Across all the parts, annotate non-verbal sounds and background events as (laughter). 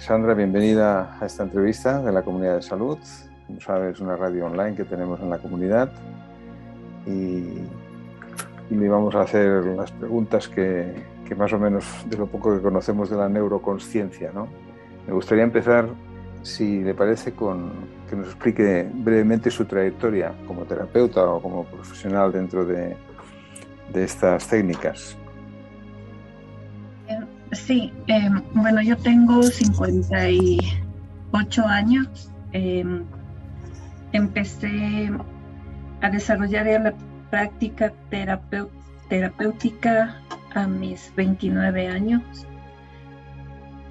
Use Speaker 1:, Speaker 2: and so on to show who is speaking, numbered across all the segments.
Speaker 1: Sandra, bienvenida a esta entrevista de la Comunidad de Salud. Como sabes, es una radio online que tenemos en la comunidad y, le vamos a hacer las preguntas que, más o menos de lo poco que conocemos de la neuroconsciencia. ¿no? Me gustaría empezar, si le parece, con que nos explique brevemente su trayectoria como terapeuta o como profesional dentro de, de estas técnicas.
Speaker 2: Sí, em, bueno, yo tengo 58 años. Em, empecé a desarrollar la práctica terapéutica a mis 29 años,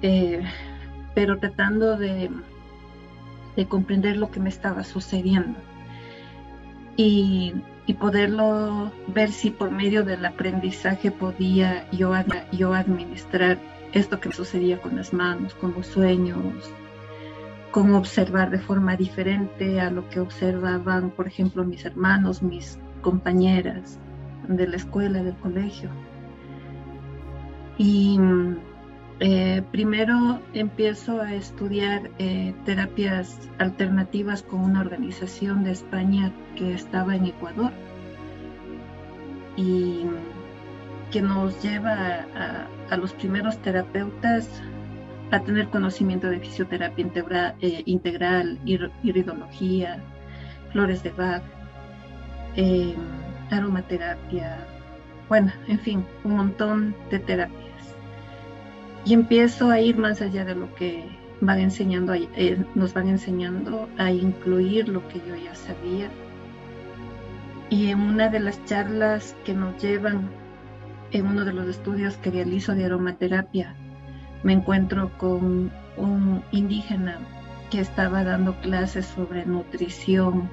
Speaker 2: eh, pero tratando de, de comprender lo que me estaba sucediendo. Y y poderlo ver si por medio del aprendizaje podía yo, yo administrar esto que sucedía con las manos, con los sueños, cómo observar de forma diferente a lo que observaban, por ejemplo, mis hermanos, mis compañeras de la escuela, del colegio. Y eh, primero empiezo a estudiar eh, terapias alternativas con una organización de España que estaba en Ecuador y que nos lleva a, los primeros terapeutas a tener conocimiento de fisioterapia integral, eh, integral iridología, flores de Bach, aromaterapia, bueno, en fin, un montón de terapias y empiezo a ir más allá de lo que van enseñando, eh, nos van enseñando a incluir lo que yo ya sabía. Y en una de las charlas que nos llevan, en uno de los estudios que realizo de aromaterapia, me encuentro con un indígena que estaba dando clases sobre nutrición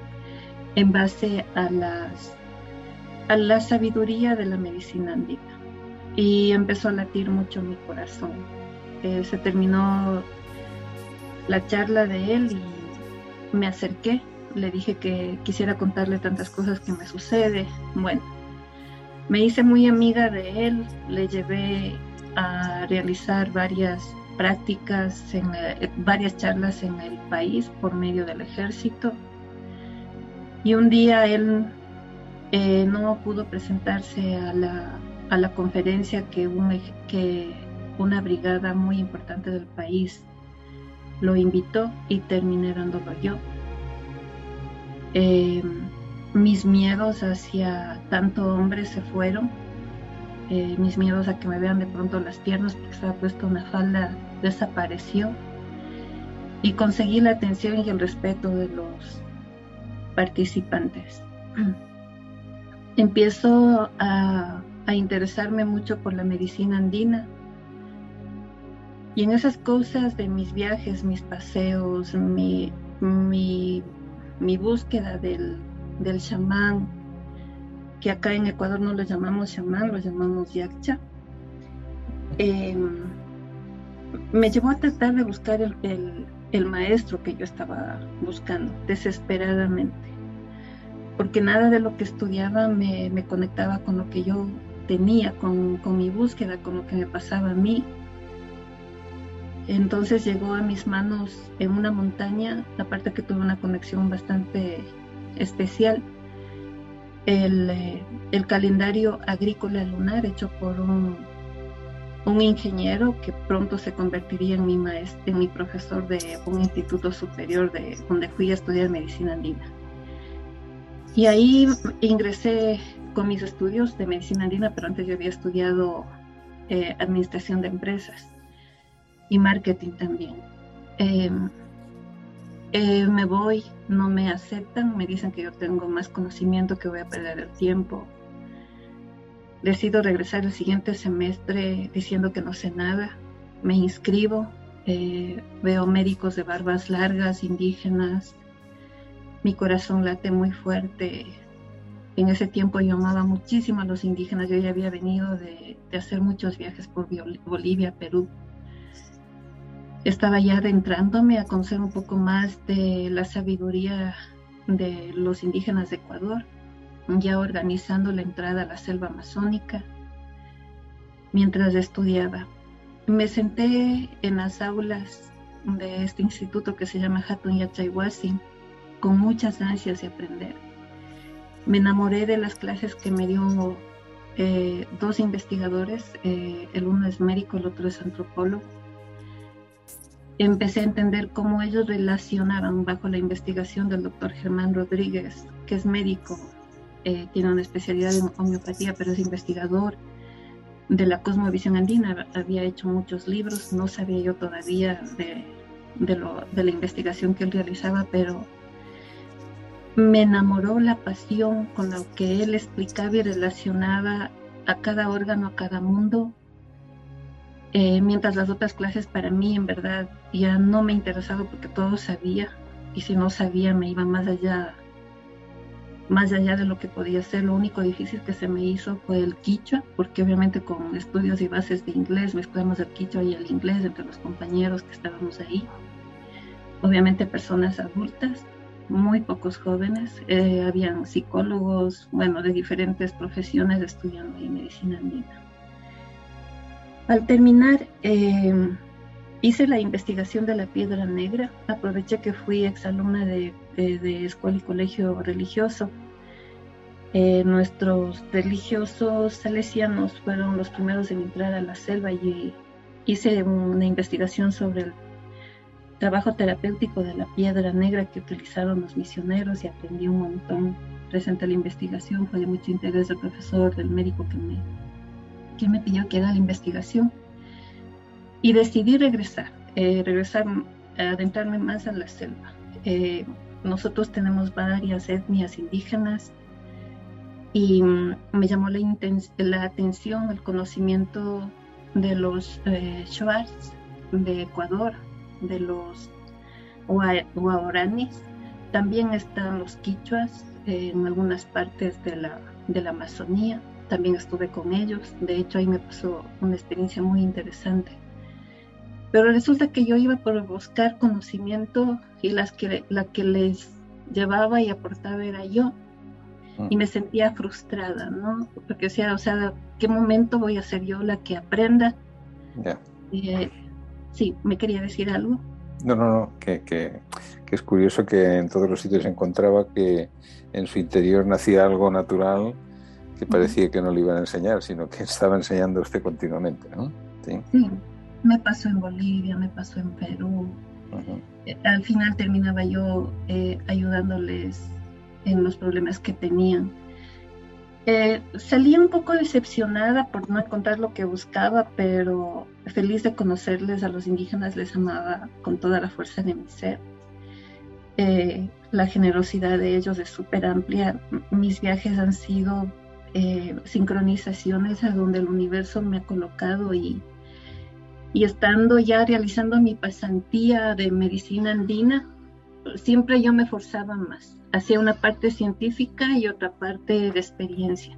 Speaker 2: en base a la sabiduría de la medicina andina y empezó a latir mucho mi corazón. Eh, se terminó la charla de él y me acerqué, le dije que quisiera contarle tantas cosas que me sucede. Bueno, me hice muy amiga de él, le llevé a realizar varias prácticas, en, eh, varias charlas en el país por medio del ejército. Y un día él eh, no pudo presentarse a la a la conferencia que, una brigada muy importante del país lo invitó y terminé dándolo yo. Eh, mis miedos hacia tanto hombre se fueron, eh, mis miedos a que me vean de pronto las piernas porque estaba puesta una falda desapareció y conseguí la atención y el respeto de los participantes. (clears throat) Empiezo a a interesarme mucho por la medicina andina. Y en esas cosas de mis viajes, mis paseos, mi, mi, búsqueda del, del chamán, que acá en Ecuador no lo llamamos chamán, lo llamamos yakcha, em, me llevó a tratar de buscar el, el, maestro que yo estaba buscando desesperadamente, porque nada de lo que estudiaba me, me conectaba con lo que yo tenía, con, mi búsqueda, con lo que me pasaba a mí. Entonces llegó a mis manos en una montaña, aparte que tuve una conexión bastante especial, el, eh, calendario agrícola lunar hecho por un, un, ingeniero que pronto se convertiría en mi, maestro, en mi profesor de un instituto superior de, donde fui a estudiar medicina andina. Y ahí ingresé mis estudios de medicina andina, pero antes yo había estudiado eh, administración de empresas y marketing también. Em, eh, me voy, no me aceptan, me dicen que yo tengo más conocimiento, que voy a perder el tiempo. Decido regresar el siguiente semestre diciendo que no sé nada. Me inscribo, eh, veo médicos de barbas largas, indígenas. Mi corazón late muy fuerte, en ese tiempo yo amaba muchísimo a los indígenas, yo ya había venido de, hacer muchos viajes por Bolivia, Perú. Estaba ya adentrándome a conocer un poco más de la sabiduría de los indígenas de Ecuador, ya organizando la entrada a la selva amazónica mientras estudiaba. Me senté en las aulas de este instituto que se llama Hatun Yachayhuasi con muchas ansias de aprender. Me enamoré de las clases que me dio eh, dos investigadores, eh, el uno es médico, el otro es antropólogo. Empecé a entender cómo ellos relacionaban bajo la investigación del doctor Germán Rodríguez, que es médico, eh, tiene una especialidad en homeopatía, pero es investigador de la cosmovisión andina. Había hecho muchos libros, no sabía yo todavía de, de la investigación que él realizaba, pero me enamoró la pasión con la que él explicaba y relacionaba a cada órgano, a cada mundo, eh, mientras las otras clases para mí en verdad ya no me interesaba porque todo sabía y si no sabía me iba más allá más allá de lo que podía ser, lo único difícil que se me hizo fue el quichua, porque obviamente con estudios y bases de inglés mezclamos el quichua y el inglés entre los compañeros que estábamos ahí. Obviamente personas adultas, muy pocos jóvenes, eh, habían psicólogos, bueno, de diferentes profesiones estudiando medicina andina. Al terminar, eh, hice la investigación de la piedra negra, aproveché que fui exalumna de, de, escuela y colegio religioso. Eh, nuestros religiosos salesianos fueron los primeros en entrar a la selva y hice una investigación sobre el trabajo terapéutico de la piedra negra que utilizaron los misioneros y aprendí un montón. Presente la investigación fue de mucho interés del profesor, del médico que me, que me pidió que haga la investigación. Y decidí regresar, eh, regresar, adentrarme más a la selva. Eh, nosotros tenemos varias etnias indígenas y mm, me llamó la, la, atención el conocimiento de los eh, de Ecuador, de los guaraníes. También están los quichuas en algunas partes de la, de la Amazonía. También estuve con ellos. De hecho, ahí me pasó una experiencia muy interesante. Pero resulta que yo iba por buscar conocimiento y las que, la que les llevaba y aportaba era yo. Y me sentía frustrada, ¿no? Porque decía, o sea, ¿qué momento voy a ser yo la que aprenda? Eh, Sí, me quería decir algo.
Speaker 1: No, no, no, que, que, es curioso que en todos los sitios se encontraba que en su interior nacía algo natural que parecía que no le iban a enseñar, sino que (laughs) estaba enseñando usted continuamente, ¿no?
Speaker 2: Sí. me pasó en Bolivia, me pasó en Perú. Eh, al final terminaba yo eh, ayudándoles en los problemas que tenían. Eh, salí un poco decepcionada por no encontrar lo que buscaba, pero feliz de conocerles a los indígenas, les amaba con toda la fuerza de mi ser. Eh, la generosidad de ellos es súper amplia. Mis viajes han sido eh, sincronizaciones a donde el universo me ha colocado y, y estando ya realizando mi pasantía de medicina andina, siempre yo me forzaba más hacía una parte científica y otra parte de experiencia.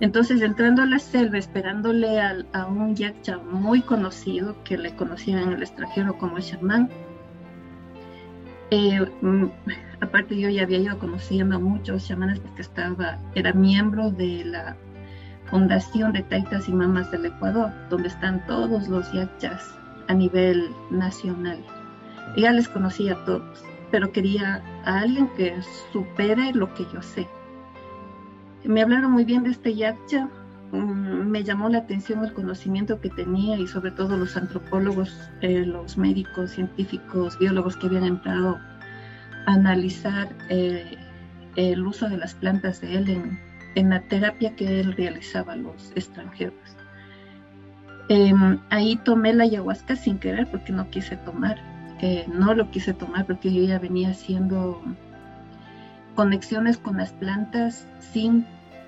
Speaker 2: Entonces, entrando a la selva, esperándole a, un yakcha muy conocido, que le conocían en el extranjero como chamán, eh, mm, aparte yo ya había ido conociendo a muchos chamanes porque estaba, era miembro de la Fundación de Taitas y Mamas del Ecuador, donde están todos los yakchas a nivel nacional. Ya les conocía a todos pero quería a alguien que supere lo que yo sé. Me hablaron muy bien de este yacha, mm, me llamó la atención el conocimiento que tenía y sobre todo los antropólogos, eh, los médicos, científicos, biólogos que habían entrado a analizar eh, el uso de las plantas de él en, en, la terapia que él realizaba a los extranjeros. Em, ahí tomé la ayahuasca sin querer porque no quise tomar no lo quise tomar porque yo ya venía haciendo conexiones con las plantas sin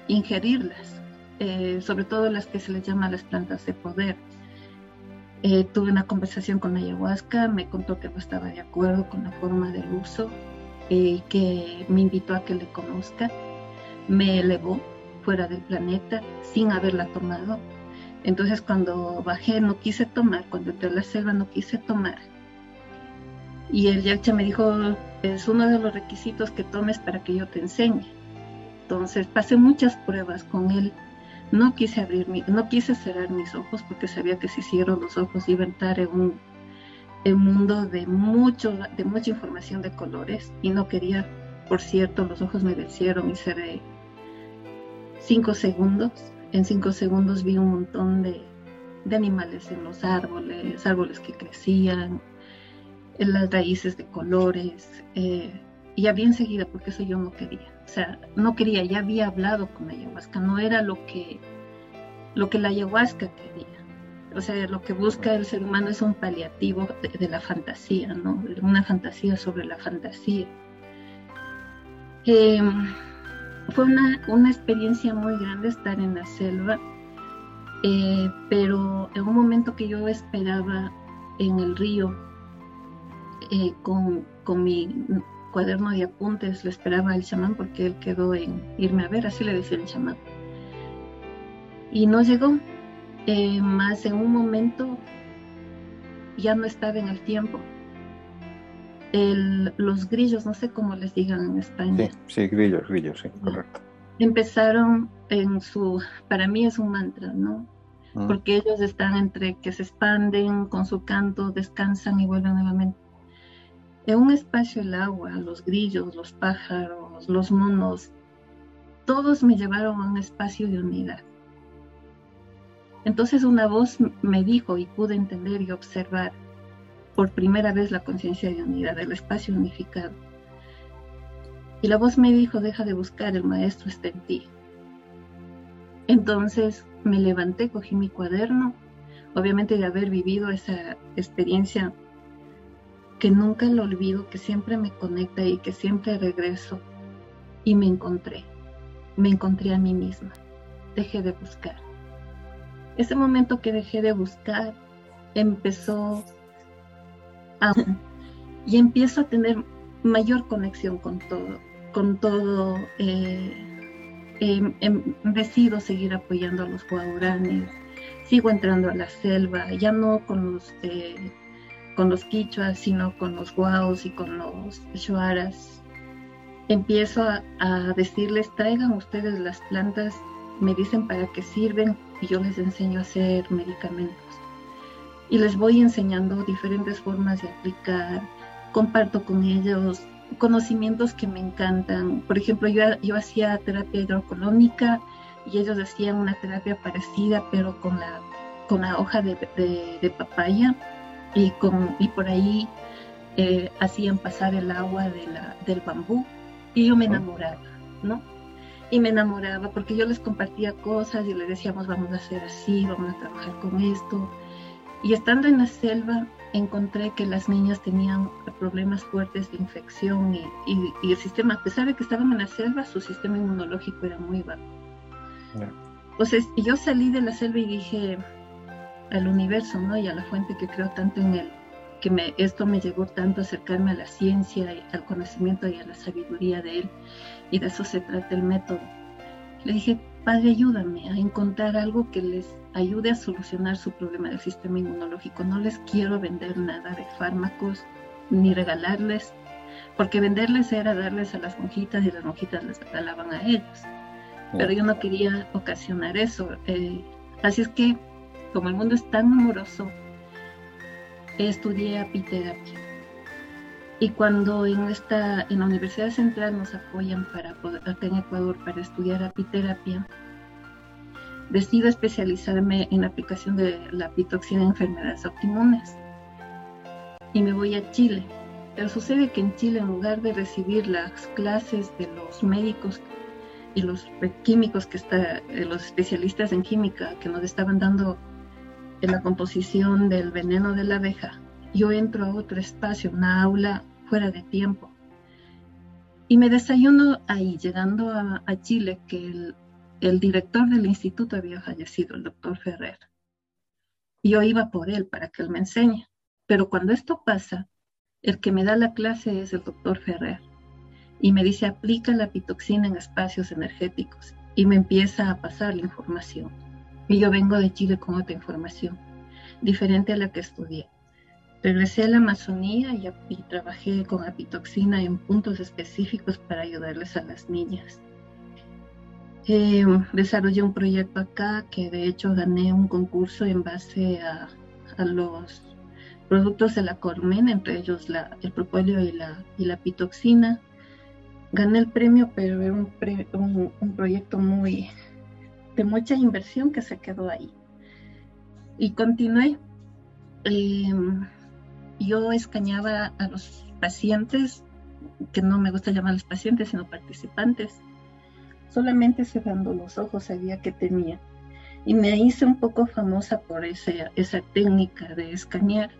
Speaker 2: ingerirlas, eh, sobre todo las que se les llama las plantas de poder. Eh, tuve una conversación con ayahuasca, me contó que no estaba de acuerdo con la forma del uso, y eh, que me invitó a que le conozca, me elevó fuera del planeta sin haberla tomado. Entonces cuando bajé no quise tomar, cuando entré a la selva no quise tomar y el yacha me dijo, es uno de los requisitos que tomes para que yo te enseñe. Entonces pasé muchas pruebas con él. No quise abrir no quise cerrar mis ojos porque sabía que si cierro los ojos iba a entrar en un, el mundo de mucho, de mucha información de colores y no quería, por cierto, los ojos me vencieron y cerré cinco segundos. En cinco segundos vi un montón de, de animales en los árboles, árboles que crecían, en las raíces de colores, eh, y había enseguida, porque eso yo no quería. O sea, no quería, ya había hablado con la ayahuasca, no era lo que, lo que la ayahuasca quería. O sea, lo que busca el ser humano es un paliativo de, la fantasía, ¿no? Una fantasía sobre la fantasía. Em, fue una, una, experiencia muy grande estar en la selva, eh, pero en un momento que yo esperaba en el río eh, con, con, mi cuaderno de apuntes, le esperaba al chamán porque él quedó en irme a ver, así le decía el chamán. Y no llegó, eh, más en un momento ya no estaba en el tiempo. El, los grillos, no sé cómo les digan en España.
Speaker 1: Sí, sí, grillos, grillos, sí, correcto.
Speaker 2: Empezaron en su, para mí es un mantra, ¿no? Mm. Porque ellos están entre que se expanden con su canto, descansan y vuelven nuevamente. En un espacio el agua, los grillos, los pájaros, los monos, todos me llevaron a un espacio de unidad. Entonces una voz me dijo y pude entender y observar por primera vez la conciencia de unidad, el espacio unificado. Y la voz me dijo, deja de buscar, el maestro está en ti. Entonces me levanté, cogí mi cuaderno, obviamente de haber vivido esa experiencia que nunca lo olvido, que siempre me conecta y que siempre regreso. Y me encontré, me encontré a mí misma, dejé de buscar. Ese momento que dejé de buscar empezó a... y empiezo a tener mayor conexión con todo, con todo. Eh, em, em, decido seguir apoyando a los guauranes, sigo entrando a la selva, ya no con los... Con los quichuas, sino con los guaos y con los shuaras. Empiezo a, decirles, traigan ustedes las plantas, me dicen para qué sirven y yo les enseño a hacer medicamentos. Y les voy enseñando diferentes formas de aplicar, comparto con ellos conocimientos que me encantan. Por ejemplo, yo, yo hacía terapia hidrocolónica y ellos hacían una terapia parecida, pero con la, con la hoja de, de papaya y, con, y por ahí eh, hacían pasar el agua de la, del bambú y yo me enamoraba, ¿no? Y me enamoraba porque yo les compartía cosas y les decíamos vamos a hacer así, vamos a trabajar con esto. Y estando en la selva encontré que las niñas tenían problemas fuertes de infección y, y, el sistema, a pesar de que estaban en la selva, su sistema inmunológico era muy bajo. Entonces yo salí de la selva y dije, al universo, ¿no? Y a la fuente que creo tanto en él, que me, esto me llegó tanto a acercarme a la ciencia, y al conocimiento y a la sabiduría de él, y de eso se trata el método. Le dije, Padre, ayúdame a encontrar algo que les ayude a solucionar su problema del sistema inmunológico. No les quiero vender nada de fármacos ni regalarles, porque venderles era darles a las monjitas y las monjitas les regalaban a ellos. Pero yo no quería ocasionar eso. Eh, así es que como el mundo es tan amoroso, estudié apiterapia. Y cuando en, esta, en la Universidad Central nos apoyan para acá en Ecuador para estudiar apiterapia, decido especializarme en la aplicación de la apitoxina en enfermedades autoinmunes. Y me voy a Chile. Pero sucede que en Chile, en lugar de recibir las clases de los médicos y los químicos que está, eh, los especialistas en química que nos estaban dando en la composición del veneno de la abeja, yo entro a otro espacio, una aula fuera de tiempo. Y me desayuno ahí, llegando a, Chile, que el, el, director del instituto había fallecido, el doctor Ferrer. Yo iba por él para que él me enseñe. Pero cuando esto pasa, el que me da la clase es el doctor Ferrer. Y me dice, aplica la pitoxina en espacios energéticos. Y me empieza a pasar la información. Y yo vengo de Chile con otra información, diferente a la que estudié. Regresé a la Amazonía y, trabajé con apitoxina en puntos específicos para ayudarles a las niñas. Em, desarrollé un proyecto acá que de hecho gané un concurso en base a, los productos de la colmena, entre ellos el propóleo y la, y pitoxina. Gané el premio, pero era un, proyecto muy de mucha inversión que se quedó ahí. Y continué. Em, yo escañaba a los pacientes, que no me gusta llamar los pacientes, sino participantes, solamente cerrando los ojos sabía que tenía. Y me hice un poco famosa por ese, esa técnica de escanear.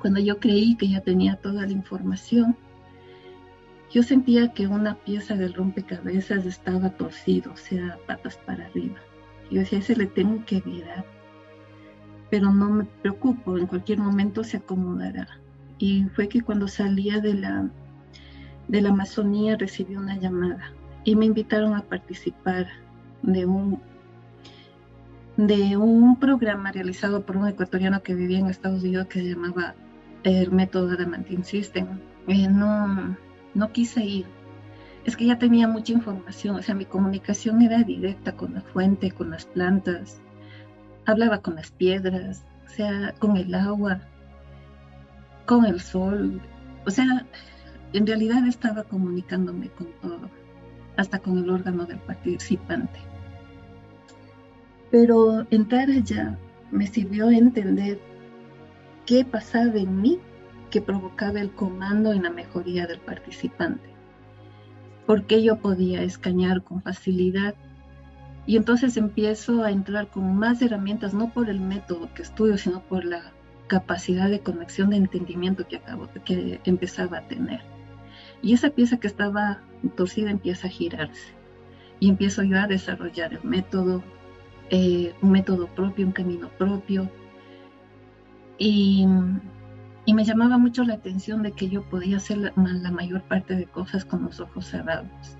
Speaker 2: Cuando yo creí que ya tenía toda la información, yo sentía que una pieza del rompecabezas estaba torcido, o sea, patas para arriba. Yo decía, ese le tengo que virar. Pero no me preocupo, en cualquier momento se acomodará. Y fue que cuando salía de la, de la Amazonía recibí una llamada y me invitaron a participar de un, de un programa realizado por un ecuatoriano que vivía en Estados Unidos que se llamaba el método Adamantin System. Eh, no quise ir. Es que ya tenía mucha información, o sea, mi comunicación era directa con la fuente, con las plantas, hablaba con las piedras, o sea, con el agua, con el sol, o sea, en realidad estaba comunicándome con todo hasta con el órgano del participante. Pero entrar allá me sirvió a entender qué pasaba en mí que provocaba el comando en la mejoría del participante. ¿Por qué yo podía escañar con facilidad? Y entonces empiezo a entrar con más herramientas, no por el método que estudio, sino por la capacidad de conexión de entendimiento que, acabo, que empezaba a tener. Y esa pieza que estaba torcida empieza a girarse. Y empiezo yo a desarrollar el método, eh, un método propio, un camino propio. Y, me llamaba mucho la atención de que yo podía hacer la, mayor parte de cosas con los ojos cerrados.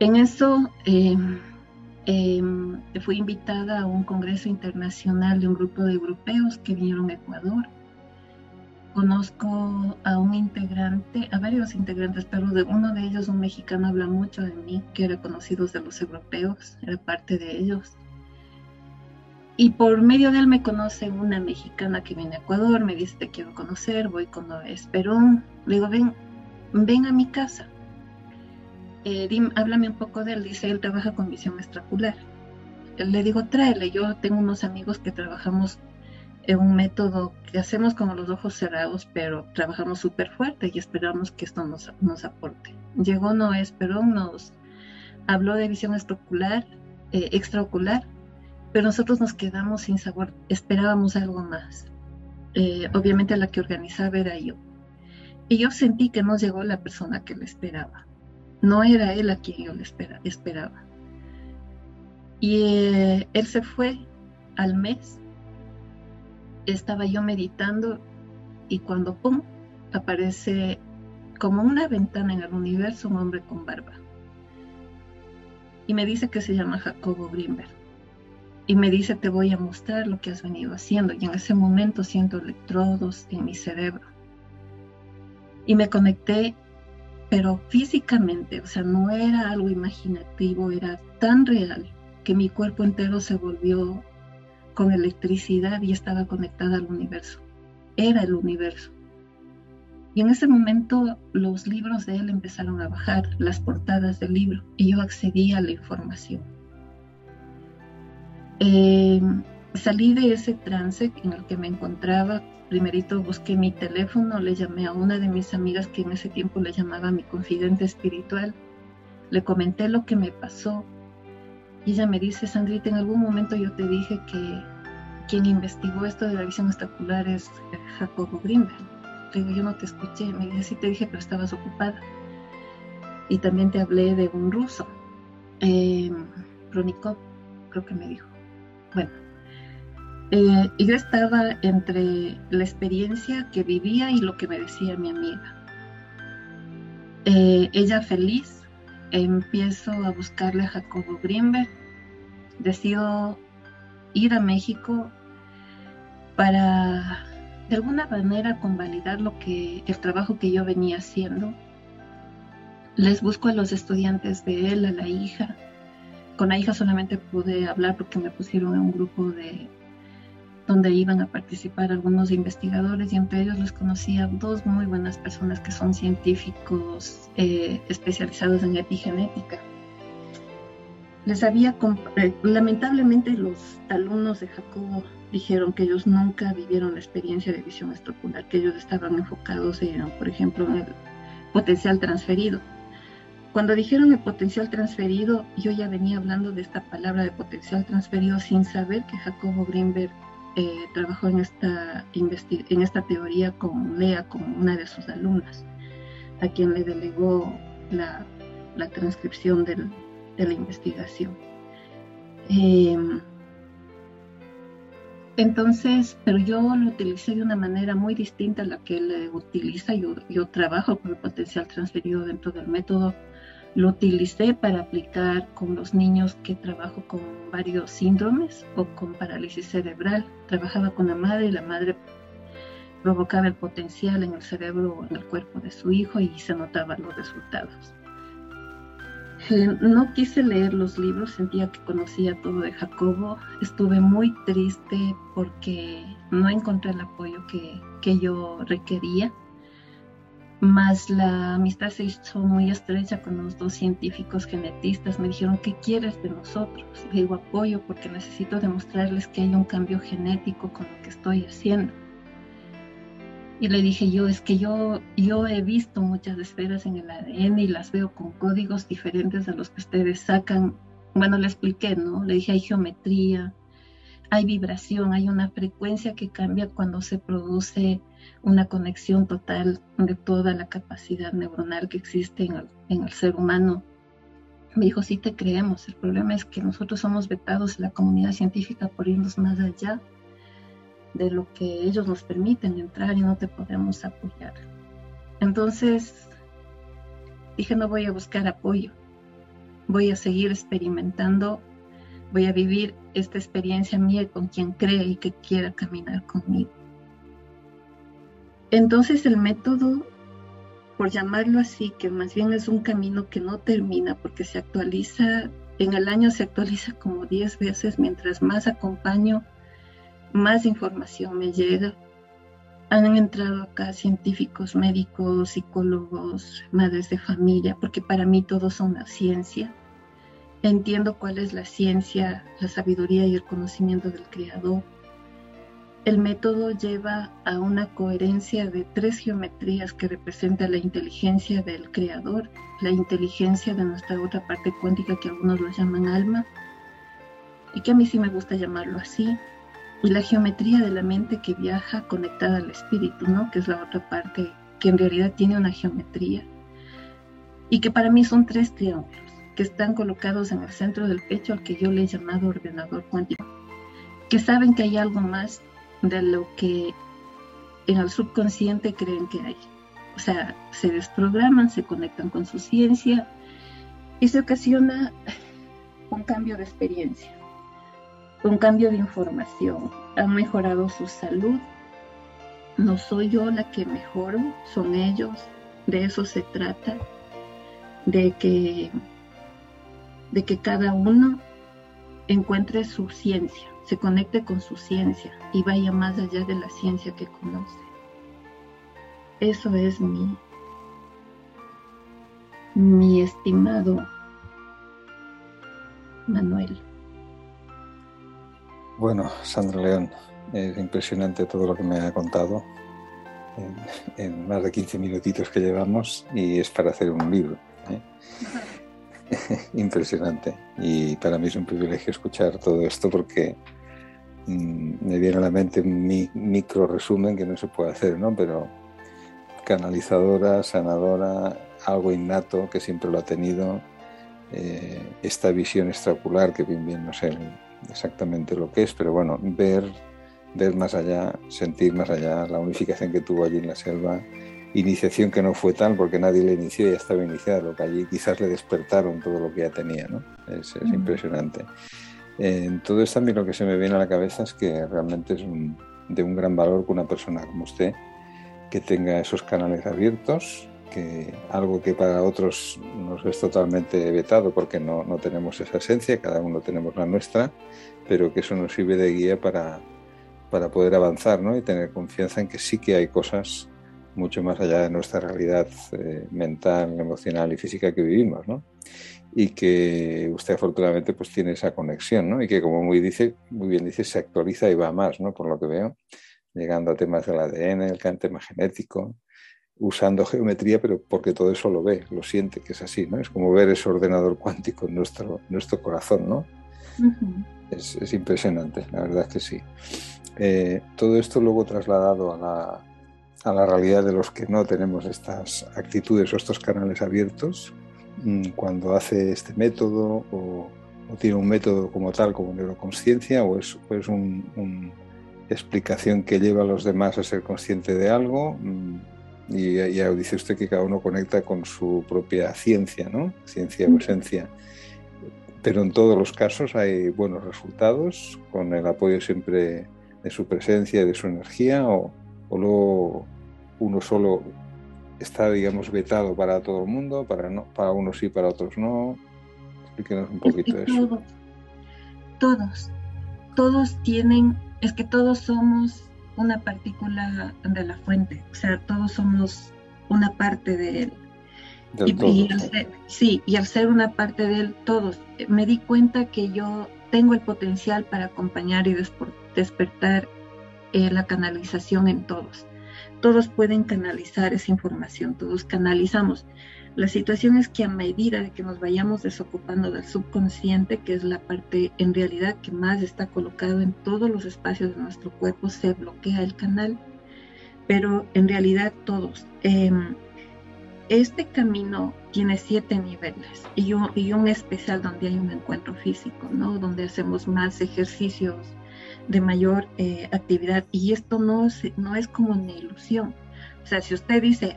Speaker 2: En eso eh, em, fui invitada a un congreso internacional de un grupo de europeos que vinieron a Ecuador Conozco a un integrante, a varios integrantes, pero de uno de ellos, un mexicano, habla mucho de mí, que era conocido de los europeos, era parte de ellos. Y por medio de él me conoce una mexicana que viene a Ecuador, me dice, te quiero conocer, voy con Noé Perón. Le digo, ven, ven a mi casa. Eh, háblame un poco de él, dice, él trabaja con visión extracular. Le digo, tráele, yo tengo unos amigos que trabajamos un método que hacemos con los ojos cerrados, pero trabajamos súper fuerte y esperamos que esto nos, nos aporte. Llegó Noé Esperón, nos habló de visión extraocular, eh, extraocular, pero nosotros nos quedamos sin sabor, esperábamos algo más. Eh, obviamente la que organizaba era yo. Y yo sentí que no llegó la persona que le esperaba. No era él a quien yo le esperaba. Y eh, él se fue al mes estaba yo meditando y cuando pum, aparece como una ventana en el universo un hombre con barba. Y me dice que se llama Jacobo Grimberg. Y me dice, te voy a mostrar lo que has venido haciendo. Y en ese momento siento electrodos en mi cerebro. Y me conecté, pero físicamente, o sea, no era algo imaginativo, era tan real que mi cuerpo entero se volvió con electricidad y estaba conectada al universo. Era el universo. Y en ese momento los libros de él empezaron a bajar, las portadas del libro, y yo accedí a la información. Em, salí de ese trance en el que me encontraba. Primerito busqué mi teléfono, le llamé a una de mis amigas que en ese tiempo le llamaba mi confidente espiritual. Le comenté lo que me pasó, y ella me dice, Sandrita, en algún momento yo te dije que quien investigó esto de la visión estacular es Jacobo Grimberg. Le digo, yo no te escuché. Me dice, sí te dije, pero estabas ocupada. Y también te hablé de un ruso, eh, creo que me dijo. Bueno, eh, yo estaba entre la experiencia que vivía y lo que me decía mi amiga. Eh, ella feliz empiezo a buscarle a Jacobo Grimberg, decido ir a México para de alguna manera convalidar lo que el trabajo que yo venía haciendo. Les busco a los estudiantes de él, a la hija. Con la hija solamente pude hablar porque me pusieron en un grupo de donde iban a participar algunos investigadores y entre ellos les conocía dos muy buenas personas que son científicos eh, especializados en epigenética. Les había, eh, lamentablemente los alumnos de Jacobo dijeron que ellos nunca vivieron la experiencia de visión estrocular, que ellos estaban enfocados en, por ejemplo, en el potencial transferido. Cuando dijeron el potencial transferido, yo ya venía hablando de esta palabra de potencial transferido sin saber que Jacobo Greenberg eh, trabajó en esta, teoría con Lea, como una de sus alumnas, a quien le delegó la, transcripción de la investigación. Em, entonces, pero yo lo utilicé de una manera muy distinta a la que él utiliza. Yo trabajo con el potencial transferido dentro del método lo utilicé para aplicar con los niños que trabajo con varios síndromes o con parálisis cerebral. Trabajaba con la madre y la madre provocaba el potencial en el cerebro o en el cuerpo de su hijo y se notaban los resultados. Eh, no quise leer los libros, sentía que conocía todo de Jacobo. Estuve muy triste porque no encontré el apoyo que, que yo requería más la amistad se hizo muy estrecha con los dos científicos genetistas. Me dijeron, ¿qué quieres de nosotros? Le digo, apoyo porque necesito demostrarles que hay un cambio genético con lo que estoy haciendo. Y le dije yo, es que yo, yo he visto muchas esferas en el ADN y las veo con códigos diferentes a los que ustedes sacan. Bueno, le expliqué, ¿no? Le dije, hay geometría, hay vibración, hay una frecuencia que cambia cuando se produce una conexión total de toda la capacidad neuronal que existe en el, ser humano. Me dijo, sí te creemos, el problema es que nosotros somos vetados en la comunidad científica por irnos más allá de lo que ellos nos permiten entrar y no te podemos apoyar. Entonces dije, no voy a buscar apoyo, voy a seguir experimentando, voy a vivir esta experiencia mía con quien cree y que quiera caminar conmigo. Entonces el método, por llamarlo así, que más bien es un camino que no termina porque se actualiza, en el año se actualiza como 10 veces, mientras más acompaño, más información me llega. Han entrado acá científicos, médicos, psicólogos, madres de familia, porque para mí todos son la ciencia. Entiendo cuál es la ciencia, la sabiduría y el conocimiento del Creador el método lleva a una coherencia de tres geometrías que representan la inteligencia del creador, la inteligencia de nuestra otra parte cuántica que algunos lo llaman alma, y que a mí sí me gusta llamarlo así, y la geometría de la mente que viaja conectada al espíritu, ¿no? que es la otra parte que en realidad tiene una geometría, y que para mí son tres triángulos que están colocados en el centro del pecho al que yo le he llamado ordenador cuántico, que saben que hay algo más de lo que en el subconsciente creen que hay. O sea, se desprograman, se conectan con su ciencia y se ocasiona un cambio de experiencia, un cambio de información. Han mejorado su salud. No soy yo la que mejoro, son ellos. De eso se trata, de que, de que cada uno encuentre su ciencia se conecte con su ciencia y vaya más allá de la ciencia que conoce. Eso es mi, mi estimado Manuel.
Speaker 1: Bueno, Sandra León, es impresionante todo lo que me ha contado en, más de 15 minutitos que llevamos y es para hacer un libro. ¿eh? (laughs) (laughs) impresionante. Y para mí es un privilegio escuchar todo esto porque me viene a la mente un micro resumen que no se puede hacer, ¿no? Pero canalizadora, sanadora, algo innato que siempre lo ha tenido, eh, esta visión extraocular que bien, bien no sé exactamente lo que es, pero bueno, ver, ver más allá, sentir más allá, la unificación que tuvo allí en la selva, iniciación que no fue tal porque nadie le inició, ya estaba iniciado, que allí quizás le despertaron todo lo que ya tenía, ¿no? Es, es impresionante. En todo esto a mí lo que se me viene a la cabeza es que realmente es de un gran valor que una persona como usted que tenga esos canales abiertos, que algo que para otros nos es totalmente vetado porque no, no tenemos esa esencia, cada uno tenemos la nuestra, pero que eso nos sirve de guía para, para poder avanzar ¿no? y tener confianza en que sí que hay cosas mucho más allá de nuestra realidad eh, mental, emocional y física que vivimos, ¿no? Y que usted afortunadamente pues tiene esa conexión, ¿no? Y que como muy, dice, muy bien dice, se actualiza y va más, ¿no? Por lo que veo, llegando a temas del ADN, el tema genético, usando geometría, pero porque todo eso lo ve, lo siente, que es así, ¿no? Es como ver ese ordenador cuántico en nuestro, nuestro corazón, ¿no? es, es, impresionante, la verdad es que sí. Eh, todo esto luego trasladado a la, a la realidad de los que no tenemos estas actitudes o estos canales abiertos, cuando hace este método o, tiene un método como tal, como neuroconsciencia, o es, pues una explicación que lleva a los demás a ser consciente de algo. Mm, y ya dice usted que cada uno conecta con su propia ciencia, ¿no? Ciencia o esencia. Pero en todos los casos hay buenos resultados, con el apoyo siempre de su presencia y de su energía, o, o luego uno solo está, digamos, vetado para todo el mundo, para, no, para unos sí, para otros no. Explíquenos un poquito eso.
Speaker 2: Todos, todos, todos tienen, es que todos somos una partícula de la fuente, o sea, todos somos una parte de él. Y, sí, y al ser una parte de él, todos, me di cuenta que yo tengo el potencial para acompañar y despertar eh, la canalización en todos. Todos pueden canalizar esa información, todos canalizamos. La situación es que a medida de que nos vayamos desocupando del subconsciente, que es la parte en realidad que más está colocado en todos los espacios de nuestro cuerpo, se bloquea el canal. Pero en realidad todos. Em, este camino tiene siete niveles y, y un especial donde hay un encuentro físico, ¿no? Donde hacemos más ejercicios de mayor eh, actividad y esto no, no es como una ilusión. O sea, si usted dice,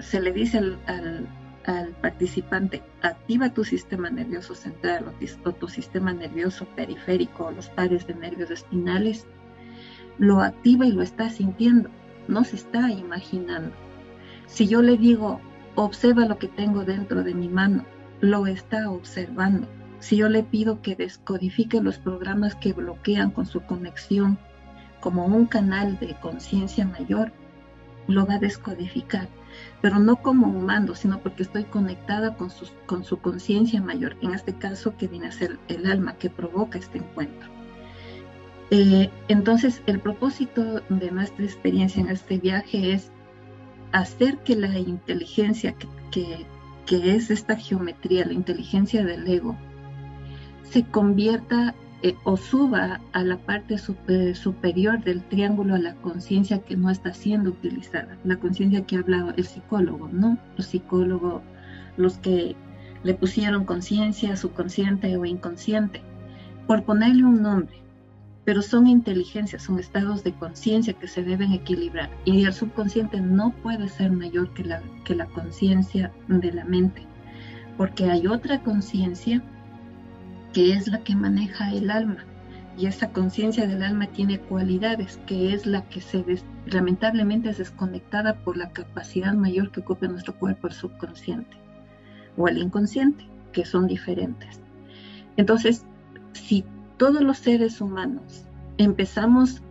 Speaker 2: se le dice al, al, participante, activa tu sistema nervioso central o, tu sistema nervioso periférico o los pares de nervios espinales, lo activa y lo está sintiendo, no se está imaginando. Si yo le digo, observa lo que tengo dentro de mi mano, lo está observando si yo le pido que descodifique los programas que bloquean con su conexión como un canal de conciencia mayor, lo va a descodificar, pero no como un mando, sino porque estoy conectada con su, con su conciencia mayor, en este caso que viene a ser el alma que provoca este encuentro. Eh, entonces, el propósito de nuestra experiencia en este viaje es hacer que la inteligencia, que, que es esta geometría, la inteligencia del ego, se convierta eh, o suba a la parte eh, superior del triángulo a la conciencia que no está siendo utilizada, la conciencia que ha hablado el psicólogo, ¿no? Los psicólogos, los que le pusieron conciencia, subconsciente o inconsciente, por ponerle un nombre, pero son inteligencias, son estados de conciencia que se deben equilibrar y el subconsciente no puede ser mayor que la, que la conciencia de la mente, porque hay otra conciencia que es la que maneja el alma. Y esa conciencia del alma tiene cualidades, que es la que se lamentablemente es desconectada por la capacidad mayor que ocupa nuestro cuerpo, el subconsciente o el inconsciente, que son diferentes. Entonces, si todos los seres humanos empezamos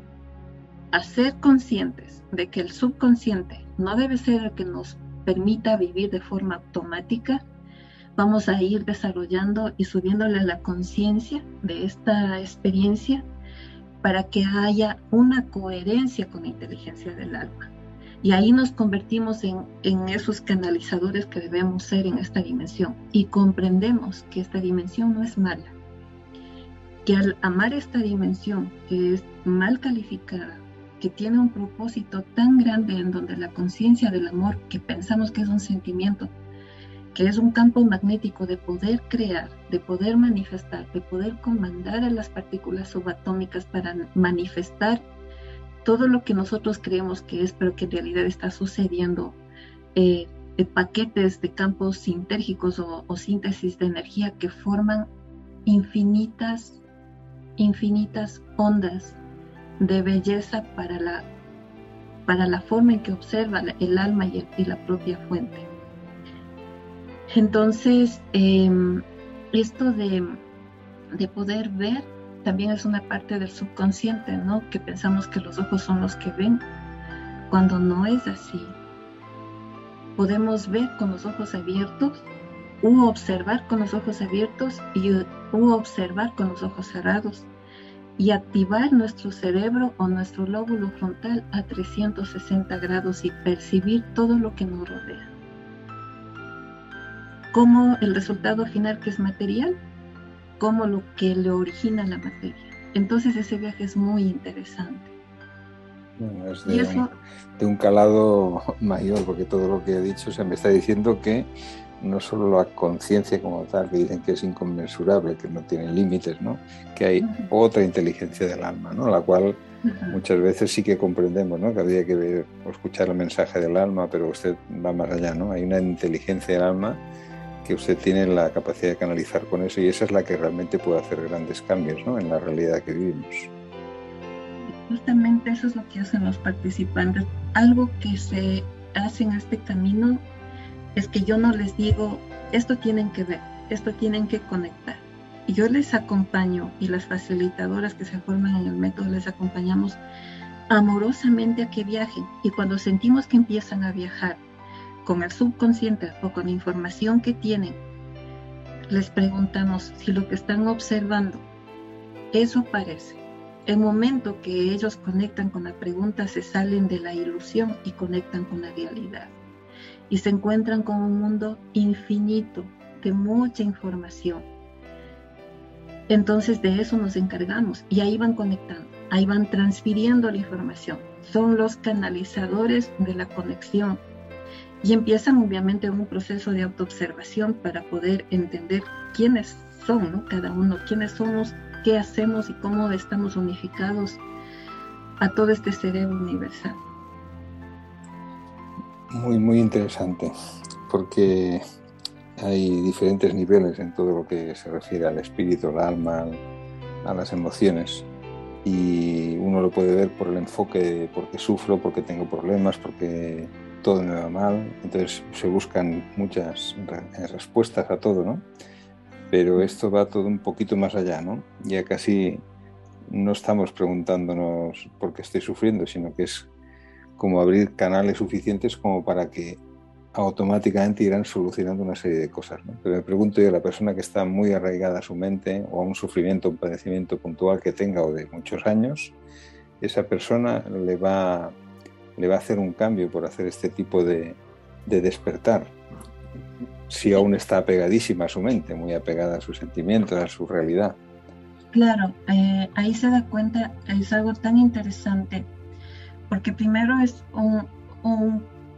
Speaker 2: a ser conscientes de que el subconsciente no debe ser el que nos permita vivir de forma automática, vamos a ir desarrollando y subiéndole la conciencia de esta experiencia para que haya una coherencia con la inteligencia del alma. Y ahí nos convertimos en, en, esos canalizadores que debemos ser en esta dimensión y comprendemos que esta dimensión no es mala, que al amar esta dimensión que es mal calificada, que tiene un propósito tan grande en donde la conciencia del amor, que pensamos que es un sentimiento que es un campo magnético de poder crear, de poder manifestar, de poder comandar a las partículas subatómicas para manifestar todo lo que nosotros creemos que es, pero que en realidad está sucediendo, eh, paquetes de campos sintérgicos o, síntesis de energía que forman infinitas, infinitas ondas de belleza para la, para la forma en que observa el alma y la propia fuente. Entonces, em, esto de, poder ver también es una parte del subconsciente, ¿no? Que pensamos que los ojos son los que ven, cuando no es así. Podemos ver con los ojos abiertos u observar con los ojos abiertos y u observar con los ojos cerrados y activar nuestro cerebro o nuestro lóbulo frontal a 360 grados y percibir todo lo que nos rodea. Como el resultado final que es material, como lo que le origina la materia. Entonces ese viaje es muy interesante.
Speaker 1: es de, un, calado (laughs) mayor, porque todo lo que he dicho se me está diciendo que no solo la conciencia como tal, que dicen que es inconmensurable, que no tiene límites, ¿no? que hay otra inteligencia del alma, ¿no? la cual muchas veces sí que comprendemos, ¿no? que habría que ver o escuchar el mensaje del alma, pero usted va más allá, ¿no? hay una inteligencia del alma que usted tiene la capacidad de canalizar con eso y esa es la que realmente puede hacer grandes cambios ¿no? en la realidad que vivimos.
Speaker 2: Justamente eso es lo que hacen los participantes. Algo que se hace en este camino es que yo no les digo, esto tienen que ver, esto tienen que conectar. Y yo les acompaño y las facilitadoras que se forman en el método les acompañamos amorosamente a que viajen. Y cuando sentimos que empiezan a viajar con el subconsciente o con información que tienen, les preguntamos si lo que están observando, eso parece. El momento que ellos conectan con la pregunta, se salen de la ilusión y conectan con la realidad y se encuentran con un mundo infinito de mucha información. Entonces de eso nos encargamos y ahí van conectando, ahí van transfiriendo la información. Son los canalizadores de la conexión y empiezan obviamente un proceso de autoobservación para poder entender quiénes son cada uno, quiénes somos, qué hacemos y cómo estamos unificados a todo este cerebro universal
Speaker 1: muy, muy interesante, porque hay diferentes niveles en todo lo que se refiere al espíritu, al alma, a las emociones. Y uno lo puede ver por el enfoque porque sufro, porque tengo problemas, porque todo me va mal. Entonces se buscan muchas respuestas a todo, ¿no? Pero esto va todo un poquito más allá, ¿no? Ya casi no estamos preguntándonos por qué estoy sufriendo, sino que es como abrir canales suficientes como para que automáticamente irán solucionando una serie de cosas. Pero me pregunto yo, la persona que está muy arraigada a su mente o a un sufrimiento, un padecimiento puntual que tenga o de muchos años, esa persona le va, le va a hacer un cambio por hacer este tipo de, despertar. Si aún está apegadísima a su mente, muy apegada a sus sentimientos, a su realidad.
Speaker 2: Claro, eh, ahí se da cuenta, es algo tan interesante porque primero es un,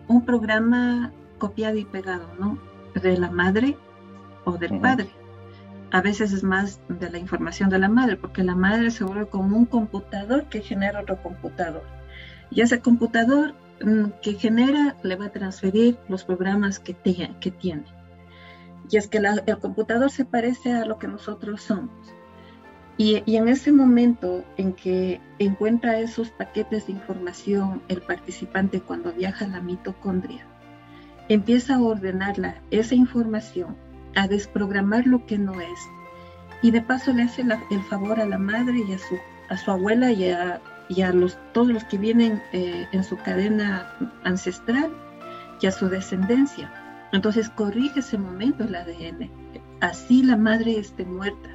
Speaker 2: un, programa copiado y pegado, ¿no? De la madre o del padre. A veces es más de la información de la madre, porque la madre se vuelve como un computador que genera otro computador. Y ese computador mm, que genera le va a transferir los programas que, que tiene. Y es que el computador se parece a lo que nosotros somos. Y, en ese momento en que encuentra esos paquetes de información el participante cuando viaja a la mitocondria, empieza a ordenarla, esa información, a desprogramar lo que no es. Y de paso le hace el favor a la madre y a su, a su abuela y a, y a los, todos los que vienen eh, en su cadena ancestral y a su descendencia. Entonces corrige ese momento el ADN. Así la madre esté muerta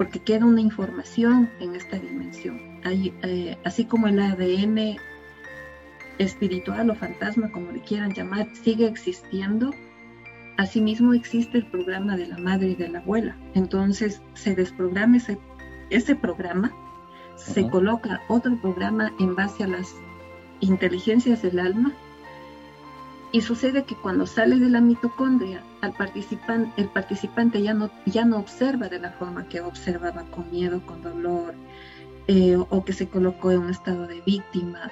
Speaker 2: porque queda una información en esta dimensión. Eh, así como el ADN espiritual o fantasma, como le quieran llamar, sigue existiendo, asimismo existe el programa de la madre y de la abuela. Entonces se desprograma ese, ese programa, se coloca otro programa en base a las inteligencias del alma y sucede que cuando sale de la mitocondria, al participante, el participante ya no, ya no observa de la forma que observaba con miedo, con dolor, eh, o que se colocó en un estado de víctima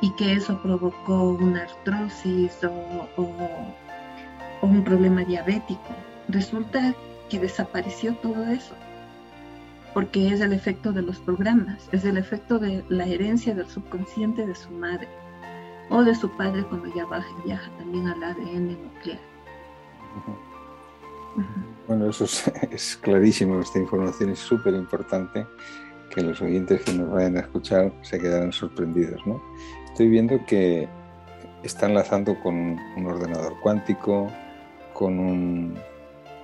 Speaker 2: y que eso provocó una artrosis o, o un problema diabético. Resulta que desapareció todo eso porque es el efecto de los programas, es el efecto de la herencia del subconsciente de su madre o de su padre cuando ya baja, viaja también al ADN nuclear.
Speaker 1: Bueno, eso (laughs) es, clarísimo, esta información es súper importante, que los oyentes que nos vayan a escuchar se quedarán sorprendidos. ¿no? Estoy viendo que está enlazando con un ordenador cuántico, con, un,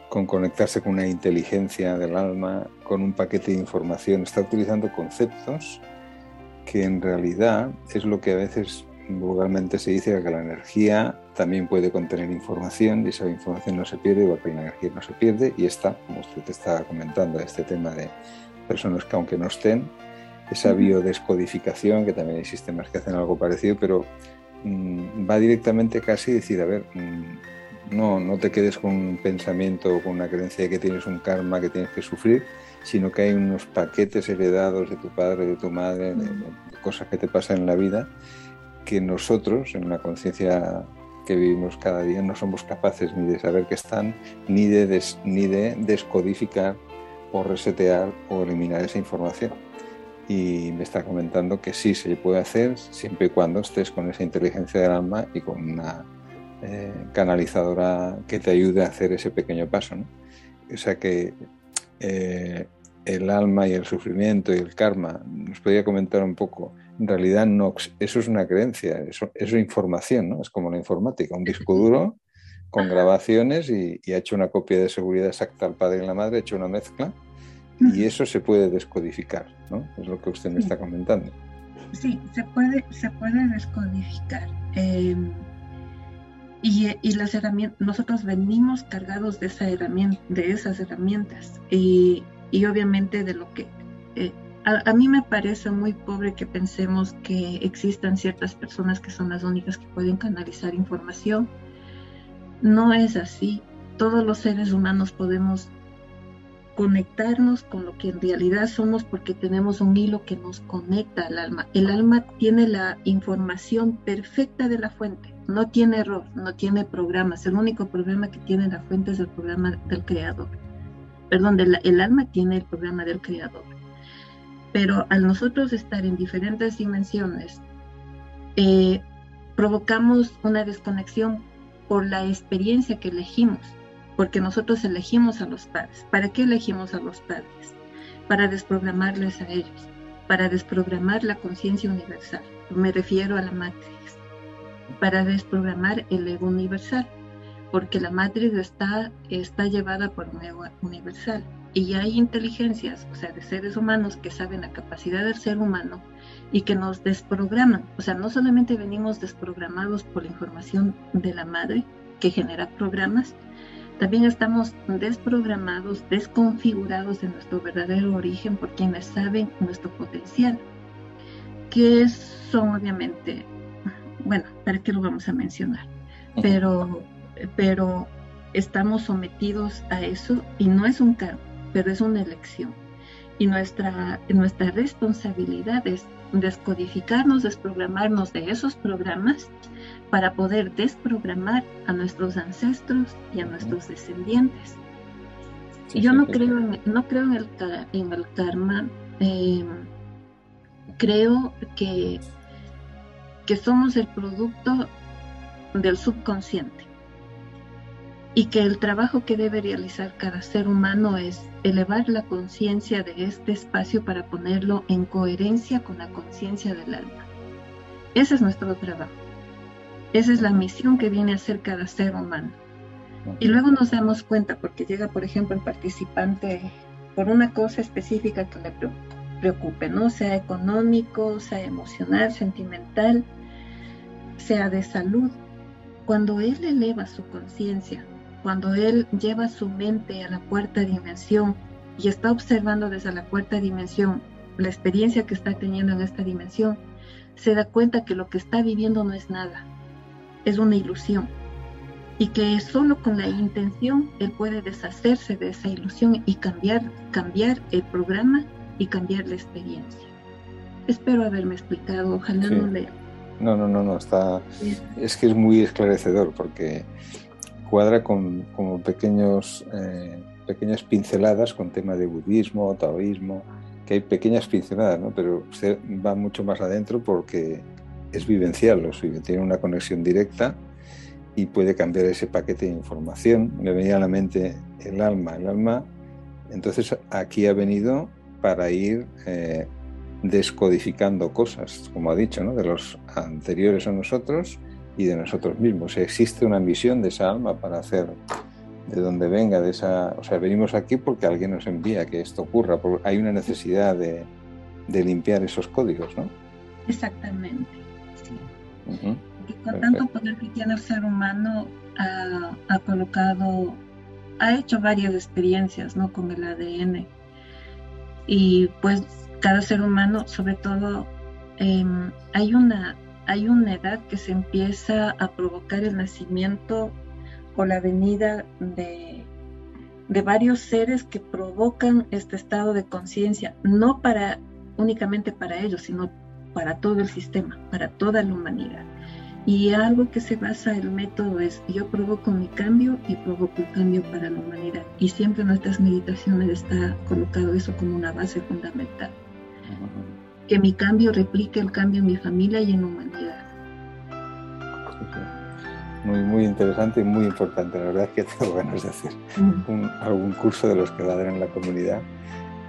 Speaker 1: con conectarse con una inteligencia del alma, con un paquete de información. Está utilizando conceptos que en realidad es lo que a veces vulgarmente se dice que la energía también puede contener información y esa información no se pierde, igual que la energía no se pierde y está, como usted te estaba comentando, este tema de personas que aunque no estén, esa biodescodificación, que también hay sistemas que hacen algo parecido, pero mm, va directamente casi a decir, a ver, mm, no, no te quedes con un pensamiento o con una creencia de que tienes un karma que tienes que sufrir, sino que hay unos paquetes heredados de tu padre, de tu madre, de cosas que te pasan en la vida que nosotros, en la conciencia que vivimos cada día, no somos capaces ni de saber que están, ni de, ni de descodificar o resetear o eliminar esa información. Y me está comentando que sí se puede hacer siempre y cuando estés con esa inteligencia del alma y con una eh, canalizadora que te ayude a hacer ese pequeño paso. O sea que eh, el alma y el sufrimiento y el karma, nos podría comentar un poco en realidad no, eso es una creencia, eso, es información, ¿no? Es como la informática, un disco (laughs) duro con grabaciones y, ha hecho una copia de seguridad exacta al padre y la madre, ha hecho una mezcla y eso se puede descodificar, ¿no? Es lo que usted me está comentando.
Speaker 2: Sí, se puede, se puede descodificar. Em, y, y, las herramientas, nosotros venimos cargados de, esa herramienta, de esas herramientas y, y obviamente de lo que eh, a, mí me parece muy pobre que pensemos que existan ciertas personas que son las únicas que pueden canalizar información. No es así. Todos los seres humanos podemos conectarnos con lo que en realidad somos porque tenemos un hilo que nos conecta al alma. El alma tiene la información perfecta de la fuente, no tiene error, no tiene programas. El único programa que tiene la fuente es el programa del creador. Perdón, el alma tiene el programa del creador pero al nosotros estar en diferentes dimensiones, eh, provocamos una desconexión por la experiencia que elegimos, porque nosotros elegimos a los padres. ¿Para qué elegimos a los padres? Para desprogramarles a ellos, para desprogramar la conciencia universal. Me refiero a la matriz, para desprogramar el ego universal, porque la matriz está, está llevada por un ego universal y hay inteligencias, o sea, de seres humanos que saben la capacidad del ser humano y que nos desprograman. O sea, no solamente venimos desprogramados por la información de la madre que genera programas, también estamos desprogramados, desconfigurados de nuestro verdadero origen por quienes saben nuestro potencial, que son obviamente, bueno, ¿para qué lo vamos a mencionar? Pero, pero estamos sometidos a eso y no es un cargo pero es una elección. Y nuestra, nuestra responsabilidad es descodificarnos, desprogramarnos de esos programas para poder desprogramar a nuestros ancestros y a nuestros descendientes. Yo no, creo en, no creo en el, en el karma, em, creo que, que somos el producto del subconsciente y que el trabajo que debe realizar cada ser humano es elevar la conciencia de este espacio para ponerlo en coherencia con la conciencia del alma. Ese es nuestro trabajo. Esa es la misión que viene a hacer cada ser humano. Y luego nos damos cuenta, porque llega, por ejemplo, el participante por una cosa específica que le preocupe, ¿no? Sea económico, sea emocional, sentimental, sea de salud. Cuando él eleva su conciencia cuando él lleva su mente a la cuarta dimensión y está observando desde la cuarta dimensión la experiencia que está teniendo en esta dimensión, se da cuenta que lo que está viviendo no es nada, es una ilusión. Y que solo con la intención él puede deshacerse de esa ilusión y cambiar, cambiar el programa y cambiar la experiencia. Espero haberme explicado, ojalá no le...
Speaker 1: No, no, no, no, está... Es que es muy esclarecedor porque cuadra con como pequeños, eh, pequeñas pinceladas con temas de budismo, taoísmo, que hay pequeñas pinceladas, ¿no? pero usted va mucho más adentro porque es vivencial, tiene una conexión directa y puede cambiar ese paquete de información. Me venía a la mente el alma. El alma, entonces aquí ha venido para ir eh, descodificando cosas, como ha dicho, ¿no? de los anteriores a nosotros y de nosotros mismos. Existe una misión de esa alma para hacer de donde venga, de esa, o sea, venimos aquí porque alguien nos envía que esto ocurra, porque hay una necesidad de, limpiar esos códigos, ¿no?
Speaker 2: Exactamente, sí. Y con tanto poder que tiene el ser humano, ha, colocado, ha hecho varias experiencias, ¿no? Con el ADN. Y pues cada ser humano, sobre todo, em, hay una hay una edad que se empieza a provocar el nacimiento o la venida de, de varios seres que provocan este estado de conciencia, no para únicamente para ellos, sino para todo el sistema, para toda la humanidad. Y algo que se basa el método es yo provoco mi cambio y provoco el cambio para la humanidad. Y siempre en nuestras meditaciones está colocado eso como una base fundamental que mi cambio replique el cambio en mi familia y en humanidad.
Speaker 1: Muy, muy interesante y muy importante. La verdad es que tengo ganas de hacer algún curso de los que va a dar en la comunidad.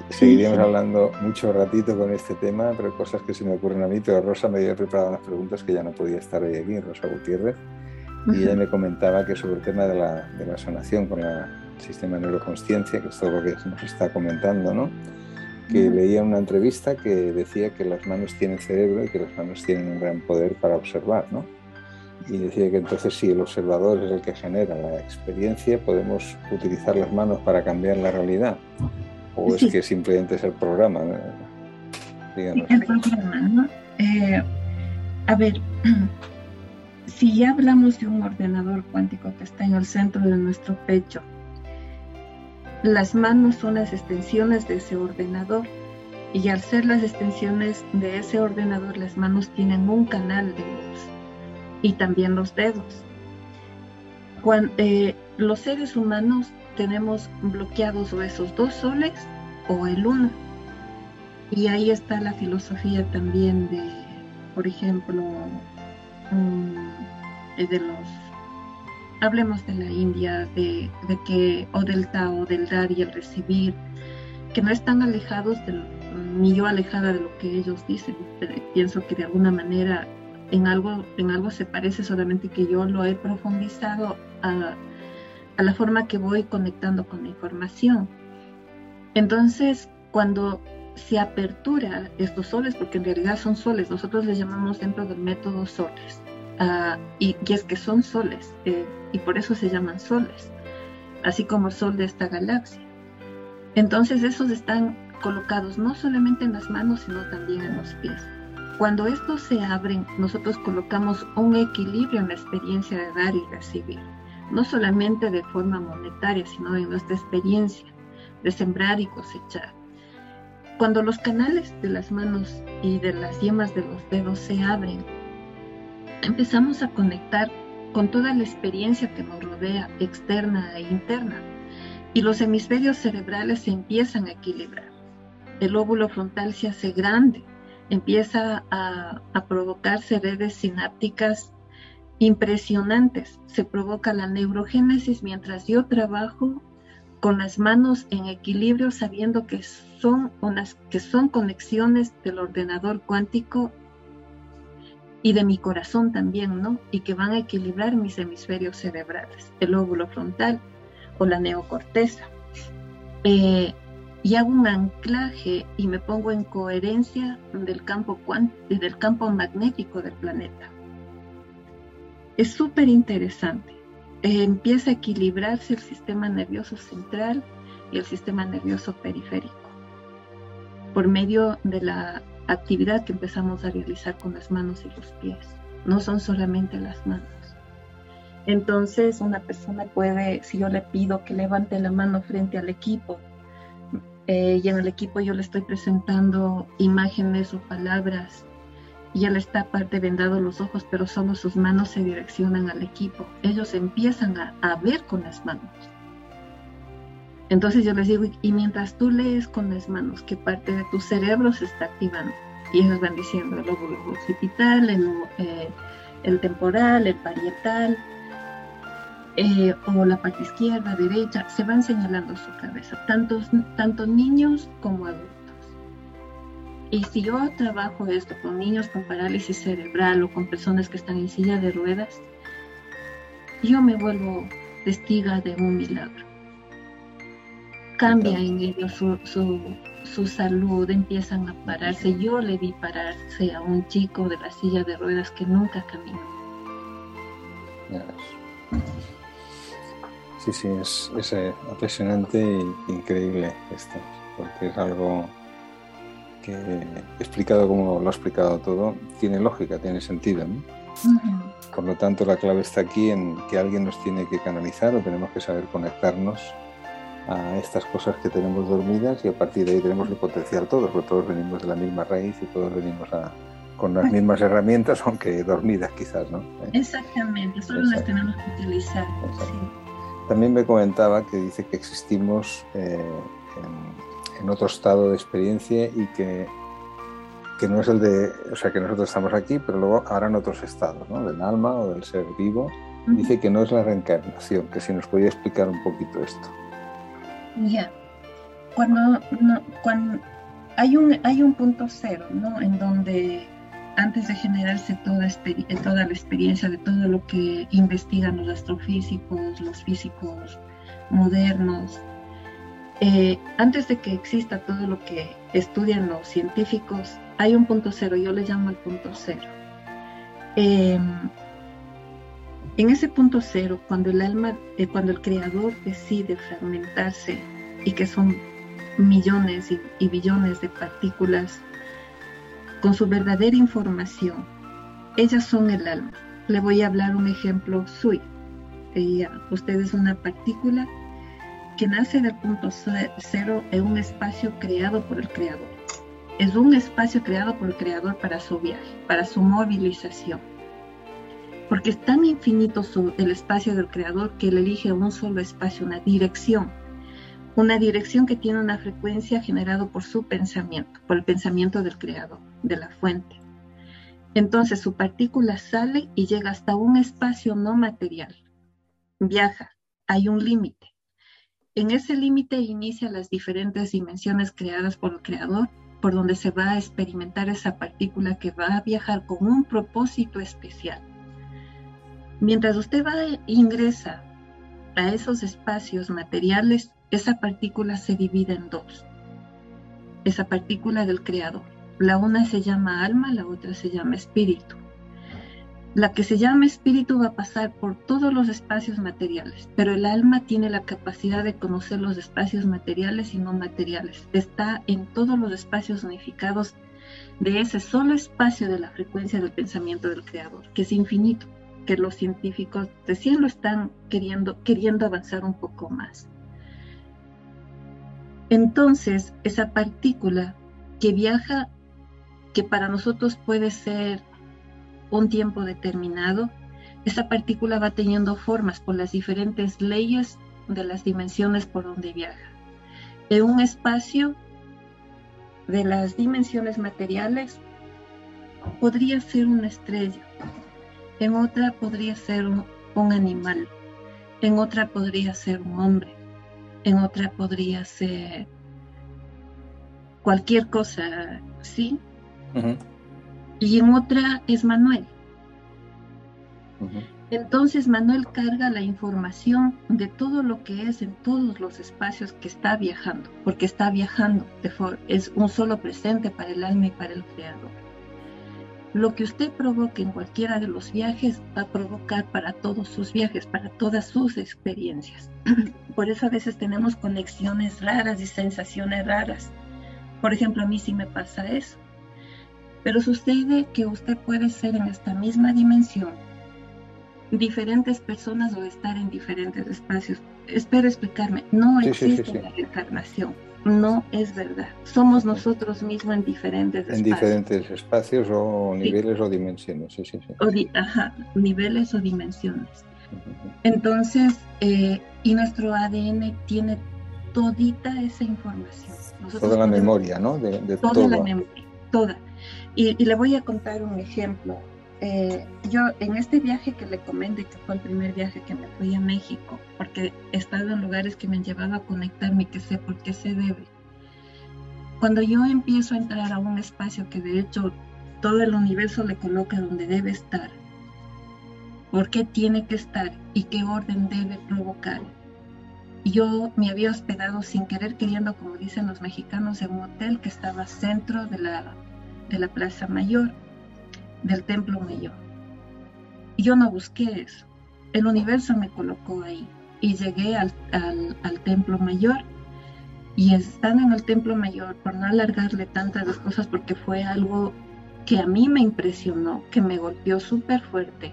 Speaker 1: Seguiríamos hablando mucho ratito con este tema, pero cosas que se me ocurren a mí. Pero Rosa me había preparado unas preguntas que ya no podía estar hoy aquí, Rosa Gutiérrez. Y ella me comentaba que sobre el tema de la, de la sanación con el sistema de neuroconsciencia, que es todo lo que nos está comentando, ¿no? Que leía una entrevista que decía que las manos tienen cerebro y que las manos tienen un gran poder para observar, ¿no? Y decía que entonces si el observador es el que genera la experiencia, podemos utilizar las manos para cambiar la realidad. ¿O es que simplemente es el programa?
Speaker 2: El programa, ¿no? Eh, a ver, (clears throat) si ya hablamos de un ordenador cuántico que está en el centro de nuestro pecho, las manos son las extensiones de ese ordenador y al ser las extensiones de ese ordenador, las manos tienen un canal de luz y también los dedos. Cuando, eh, los seres humanos tenemos bloqueados o esos dos soles o el uno. Y ahí está la filosofía también de, por ejemplo, mm, de los hablemos de la India, de, que, o del Tao, del dar y el recibir, que no están alejados, ni yo alejada de lo que ellos dicen. Pienso que de alguna manera en algo, en algo se parece, solamente que yo lo he profundizado a, a la forma que voy conectando con la información. Entonces, cuando se apertura estos soles, porque en realidad son soles, nosotros les llamamos dentro del método soles, Ah, y, es que son soles, eh, y por eso se llaman soles, así como el sol de esta galaxia. Entonces esos están colocados no solamente en las manos, sino también en los pies. Cuando estos se abren, nosotros colocamos un equilibrio en la experiencia de dar y recibir, no solamente de forma monetaria, sino en nuestra experiencia de sembrar y cosechar. Cuando los canales de las manos y de las yemas de los dedos se abren, empezamos a conectar con toda la experiencia que nos rodea, externa e interna, y los hemisferios cerebrales se empiezan a equilibrar. El óvulo frontal se hace grande, empieza a, provocarse redes sinápticas impresionantes, se provoca la neurogénesis mientras yo trabajo con las manos en equilibrio sabiendo que son unas que son conexiones del ordenador cuántico y de mi corazón también, ¿no? Y que van a equilibrar mis hemisferios cerebrales, el óvulo frontal o la neocorteza. Eh, y hago un anclaje y me pongo en coherencia del campo, del campo magnético del planeta. Es súper interesante. Eh, empieza a equilibrarse el sistema nervioso central y el sistema nervioso periférico por medio de la actividad que empezamos a realizar con las manos y los pies. No son solamente las manos. Entonces una persona puede, si yo le pido que levante la mano frente al equipo, eh, y en el equipo yo le estoy presentando imágenes o palabras, y él está aparte vendado los ojos, pero solo sus manos se direccionan al equipo. Ellos empiezan a, a ver con las manos. Entonces yo les digo, y mientras tú lees con las manos, ¿qué parte de tu cerebro se está activando? Y ellos van diciendo el lóbulo occipital, el, eh, temporal, el parietal, eh, o la parte izquierda, derecha, se van señalando su cabeza, tanto, tanto niños como adultos. Y si yo trabajo esto con niños con parálisis cerebral o con personas que están en silla de ruedas, yo me vuelvo testiga de un milagro. Cambia en ellos su, su, salud, empiezan a pararse. Yo le vi pararse a un chico de la silla de ruedas que nunca caminó.
Speaker 1: Sí, sí, es, es eh, apasionante e increíble esto, porque es algo que explicado como lo ha explicado todo, tiene lógica, tiene sentido. Por lo tanto, la clave está aquí en que alguien nos tiene que canalizar o tenemos que saber conectarnos a estas cosas que tenemos dormidas y a partir de ahí tenemos el potencial todos, porque todos venimos de la misma raíz y todos venimos con las mismas herramientas, aunque dormidas quizás, ¿no?
Speaker 2: Exactamente, solo las tenemos que utilizar.
Speaker 1: También me comentaba que dice que existimos eh, en en otro estado de experiencia y que, que no es el de, o sea, que nosotros estamos aquí, pero luego ahora en otros estados, ¿no? Del alma o del ser vivo. Dice que no es la reencarnación, que si nos podía explicar un poquito esto.
Speaker 2: Ya, cuando, cuando hay, un, hay un punto cero, ¿no? En donde antes de generarse toda, toda la experiencia de todo lo que investigan los astrofísicos, los físicos modernos, eh, antes de que exista todo lo que estudian los científicos, hay un punto cero, yo le llamo el punto cero. Em, en ese punto cero, cuando el alma, eh, cuando el creador decide fragmentarse y que son millones y, billones de partículas con su verdadera información, ellas son el alma. Le voy a hablar un ejemplo suyo. usted es una partícula que nace del punto cero en un espacio creado por el creador. Es un espacio creado por el creador para su viaje, para su movilización. Porque es tan infinito el espacio del creador que él elige un solo espacio, una dirección. Una dirección que tiene una frecuencia generada por su pensamiento, por el pensamiento del creador, de la fuente. Entonces su partícula sale y llega hasta un espacio no material. Viaja, hay un límite en ese límite inicia las diferentes dimensiones creadas por el creador, por donde se va a experimentar esa partícula que va a viajar con un propósito especial. Mientras usted va ingresa a esos espacios materiales, esa partícula se divide en dos. Esa partícula del creador. La una se llama alma, la otra se llama espíritu. La que se llama espíritu va a pasar por todos los espacios materiales, pero el alma tiene la capacidad de conocer los espacios materiales y no materiales. Está en todos los espacios unificados de ese solo espacio de la frecuencia del pensamiento del creador, que es infinito, que los científicos recién lo están queriendo, queriendo avanzar un poco más. Entonces, esa partícula que viaja, que para nosotros puede ser un tiempo determinado, esa partícula va teniendo formas por las diferentes leyes de las dimensiones por donde viaja. En un espacio de las dimensiones materiales podría ser una estrella, en otra podría ser un, animal, en otra podría ser un hombre, en otra podría ser cualquier cosa, ¿sí? y en otra es Manuel. Entonces Manuel carga la información de todo lo que es en todos los espacios que está viajando, porque está viajando, es un solo presente para el alma y para el creador. Lo que usted provoque en cualquiera de los viajes va a provocar para todos sus viajes, para todas sus experiencias. (clears throat) Por eso a veces tenemos conexiones raras y sensaciones raras. Por ejemplo, a mí sí me pasa eso pero sucede que usted puede ser en esta misma dimensión diferentes personas o estar en diferentes espacios. Espero explicarme, no existe la reencarnación, no es verdad. Somos nosotros mismos en diferentes
Speaker 1: espacios. En diferentes espacios o niveles o dimensiones, sí, sí,
Speaker 2: sí. ajá, niveles o dimensiones. Entonces, eh, y nuestro ADN tiene todita esa información.
Speaker 1: toda la memoria, ¿no?
Speaker 2: De, toda la memoria, toda. Y, le voy a contar un ejemplo. Eh, yo en este viaje que le comenté, que fue el primer viaje que me fui a México, porque he estado en lugares que me han llevado a conectarme, que sé por qué se debe. Cuando yo empiezo a entrar a un espacio que de hecho todo el universo le coloca donde debe estar, por qué tiene que estar y qué orden debe provocar. Yo me había hospedado sin querer queriendo, como dicen los mexicanos, en un hotel que estaba centro de la, de la Plaza Mayor, del Templo Mayor. Yo no busqué eso. El universo me colocó ahí y llegué al, al Templo Mayor y estando en el Templo Mayor, por no alargarle tantas cosas, porque fue algo que a mí me impresionó, que me golpeó súper fuerte,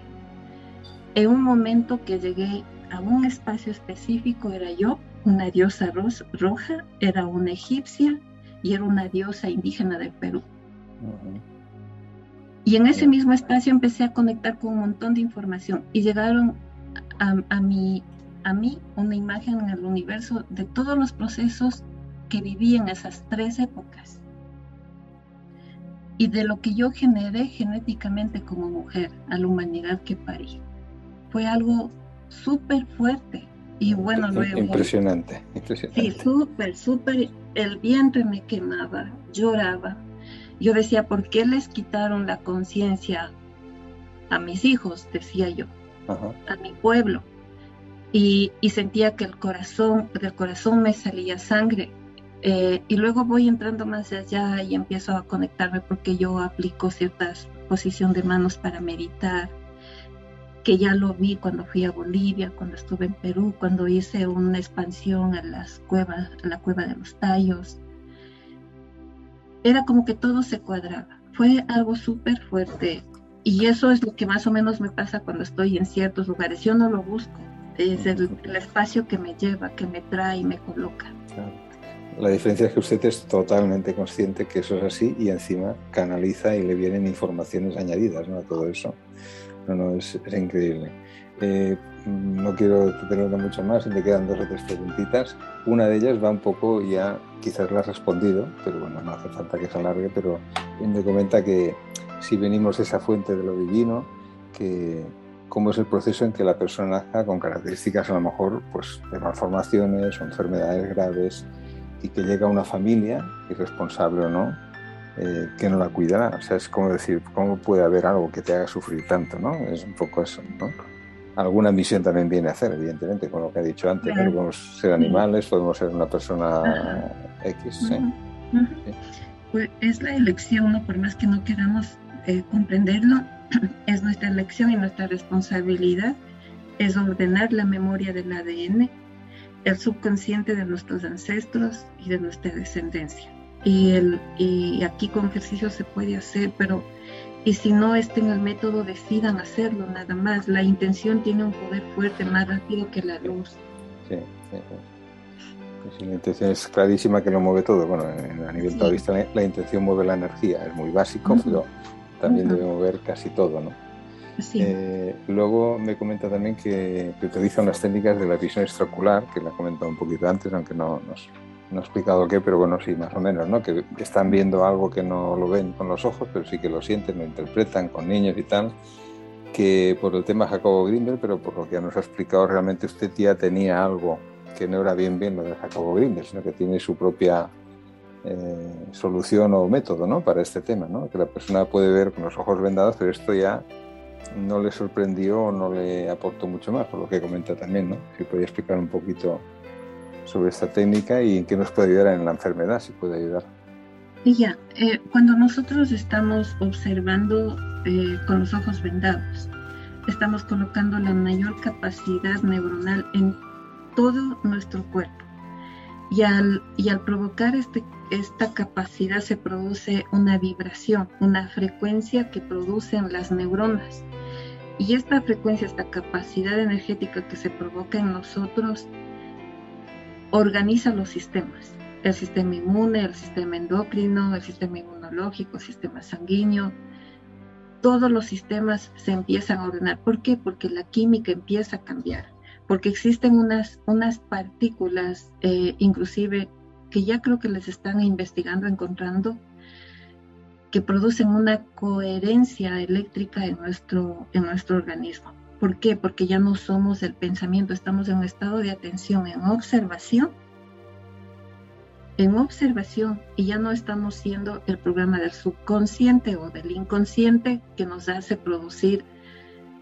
Speaker 2: en un momento que llegué a un espacio específico era yo, una diosa roja, era una egipcia y era una diosa indígena del Perú. Y en ese mismo espacio empecé a conectar con un montón de información y llegaron a, a, mí, a mí una imagen en el universo de todos los procesos que viví en esas tres épocas y de lo que yo generé genéticamente como mujer a la humanidad que parí fue algo súper fuerte. Y bueno, luego...
Speaker 1: Impresionante, impresionante.
Speaker 2: Sí, súper, súper. El vientre me quemaba, lloraba. Yo decía, ¿por qué les quitaron la conciencia a mis hijos? Decía yo, a mi pueblo. Y, y, sentía que el corazón, del corazón me salía sangre. Eh, y luego voy entrando más allá y empiezo a conectarme porque yo aplico ciertas posición de manos para meditar que ya lo vi cuando fui a Bolivia, cuando estuve en Perú, cuando hice una expansión a las cuevas, a la cueva de los tallos. Era como que todo se cuadraba. Fue algo súper fuerte. Y eso es lo que más o menos me pasa cuando estoy en ciertos lugares. Yo no lo busco. Es el, espacio que me lleva, que me trae y me coloca.
Speaker 1: La diferencia es que usted es totalmente consciente que eso es así y encima canaliza y le vienen informaciones añadidas ¿no? a todo eso. No, no, es, increíble. Eh, no quiero tenerlo mucho más, me quedan dos o tres preguntitas. Una de ellas va un poco, ya quizás la has respondido, pero bueno, no hace falta que se alargue, pero me comenta que si venimos de esa fuente de lo divino, que cómo es el proceso en que la persona nazca con características a lo mejor pues, de malformaciones o enfermedades graves y que llega a una familia, irresponsable o no, eh, que no la cuidará. O sea, es como decir, ¿cómo puede haber algo que te haga sufrir tanto? ¿no? Es un poco eso. ¿no? Alguna misión también viene a hacer, evidentemente, con lo que ha dicho antes. Podemos ser animales, podemos ser una persona X.
Speaker 2: Pues es la elección, ¿no? por más que no queramos eh, comprenderlo, (clears throat) es nuestra elección y nuestra responsabilidad es ordenar la memoria del ADN, el subconsciente de nuestros ancestros y de nuestra descendencia y, el, y aquí con ejercicio se puede hacer, pero y si no estén el método, decidan hacerlo nada más. La intención tiene un poder fuerte, más rápido que la luz. Sí, sí,
Speaker 1: pues la intención es clarísima que lo mueve todo. Bueno, a nivel taoísta la, intención mueve la energía, es muy básico, pero también debe mover casi todo, ¿no? Sí. Eh, luego me comenta también que, que, utiliza unas técnicas de la visión extraocular, que la he comentado un poquito antes, aunque no nos no he explicado qué, pero bueno, sí, más o menos, ¿no? Que están viendo algo que no lo ven con los ojos, pero sí que lo sienten, lo interpretan con niños y tal, que por el tema Jacobo Grimberg, pero por lo que nos ha explicado, realmente usted ya tenía algo que no era bien bien lo de Jacobo Grimberg, sino que tiene su propia eh, solución o método, ¿no? Para este tema, ¿no? Que la persona puede ver con los ojos vendados, pero esto ya no le sorprendió o no le aportó mucho más, por lo que comenta también, ¿no? Si podía explicar un poquito sobre esta técnica y en qué nos puede ayudar en la enfermedad, si puede ayudar.
Speaker 2: Ya, eh, cuando nosotros estamos observando eh, con los ojos vendados, estamos colocando la mayor capacidad neuronal en todo nuestro cuerpo. Y al, y al provocar este, esta capacidad se produce una vibración, una frecuencia que producen las neuronas. Y esta frecuencia, esta capacidad energética que se provoca en nosotros organiza los sistemas, el sistema inmune, el sistema endocrino, el sistema inmunológico, el sistema sanguíneo. Todos los sistemas se empiezan a ordenar. ¿Por qué? Porque la química empieza a cambiar, porque existen unas, unas partículas, eh, inclusive, que ya creo que les están investigando, encontrando, que producen una coherencia eléctrica en nuestro, en nuestro organismo. ¿Por qué? Porque ya no somos el pensamiento, estamos en un estado de atención, en observación, en observación y ya no estamos siendo el programa del subconsciente o del inconsciente que nos hace producir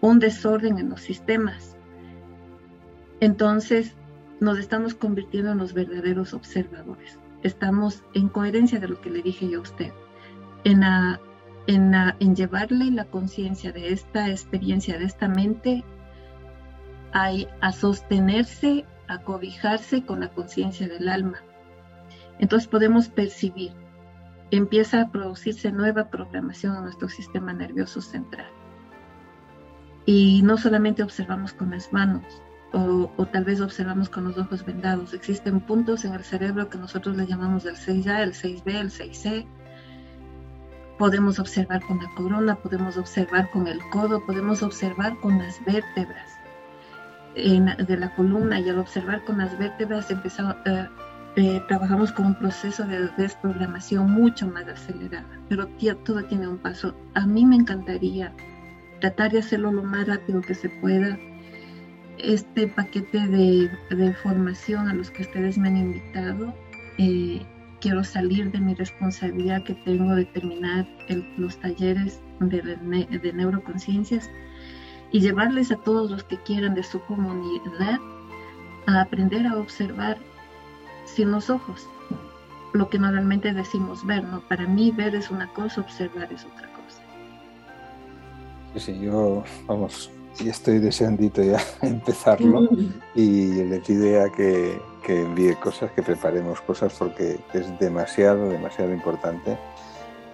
Speaker 2: un desorden en los sistemas. Entonces, nos estamos convirtiendo en los verdaderos observadores. Estamos en coherencia de lo que le dije yo a usted, en, en, llevarle la conciencia de esta experiencia, de esta mente, a, a sostenerse, a cobijarse con la conciencia del alma. Entonces podemos percibir, empieza a producirse nueva programación en nuestro sistema nervioso central. Y no solamente observamos con las manos, o, tal vez observamos con los ojos vendados. Existen puntos en el cerebro que nosotros le llamamos el 6A, el 6B, el 6C. Podemos observar con la corona, podemos observar con el codo, podemos observar con las vértebras de la columna y al observar con las vértebras empezamos, eh, eh, trabajamos con un proceso de desprogramación mucho más acelerada, pero todo tiene un paso. A mí me encantaría tratar de hacerlo lo más rápido que se pueda este paquete de, formación a los que ustedes me han invitado. Eh, quiero salir de mi responsabilidad que tengo de terminar los talleres de, de neuroconciencias y llevarles a todos los que quieran de su comunidad a aprender a observar sin los ojos lo que normalmente decimos ver, ¿no? Para mí ver es una cosa, observar es otra cosa.
Speaker 1: Sí, sí, yo, vamos, estoy deseandito ya (laughs) empezarlo y le pide que, que envíe cosas, que preparemos cosas porque es demasiado, demasiado importante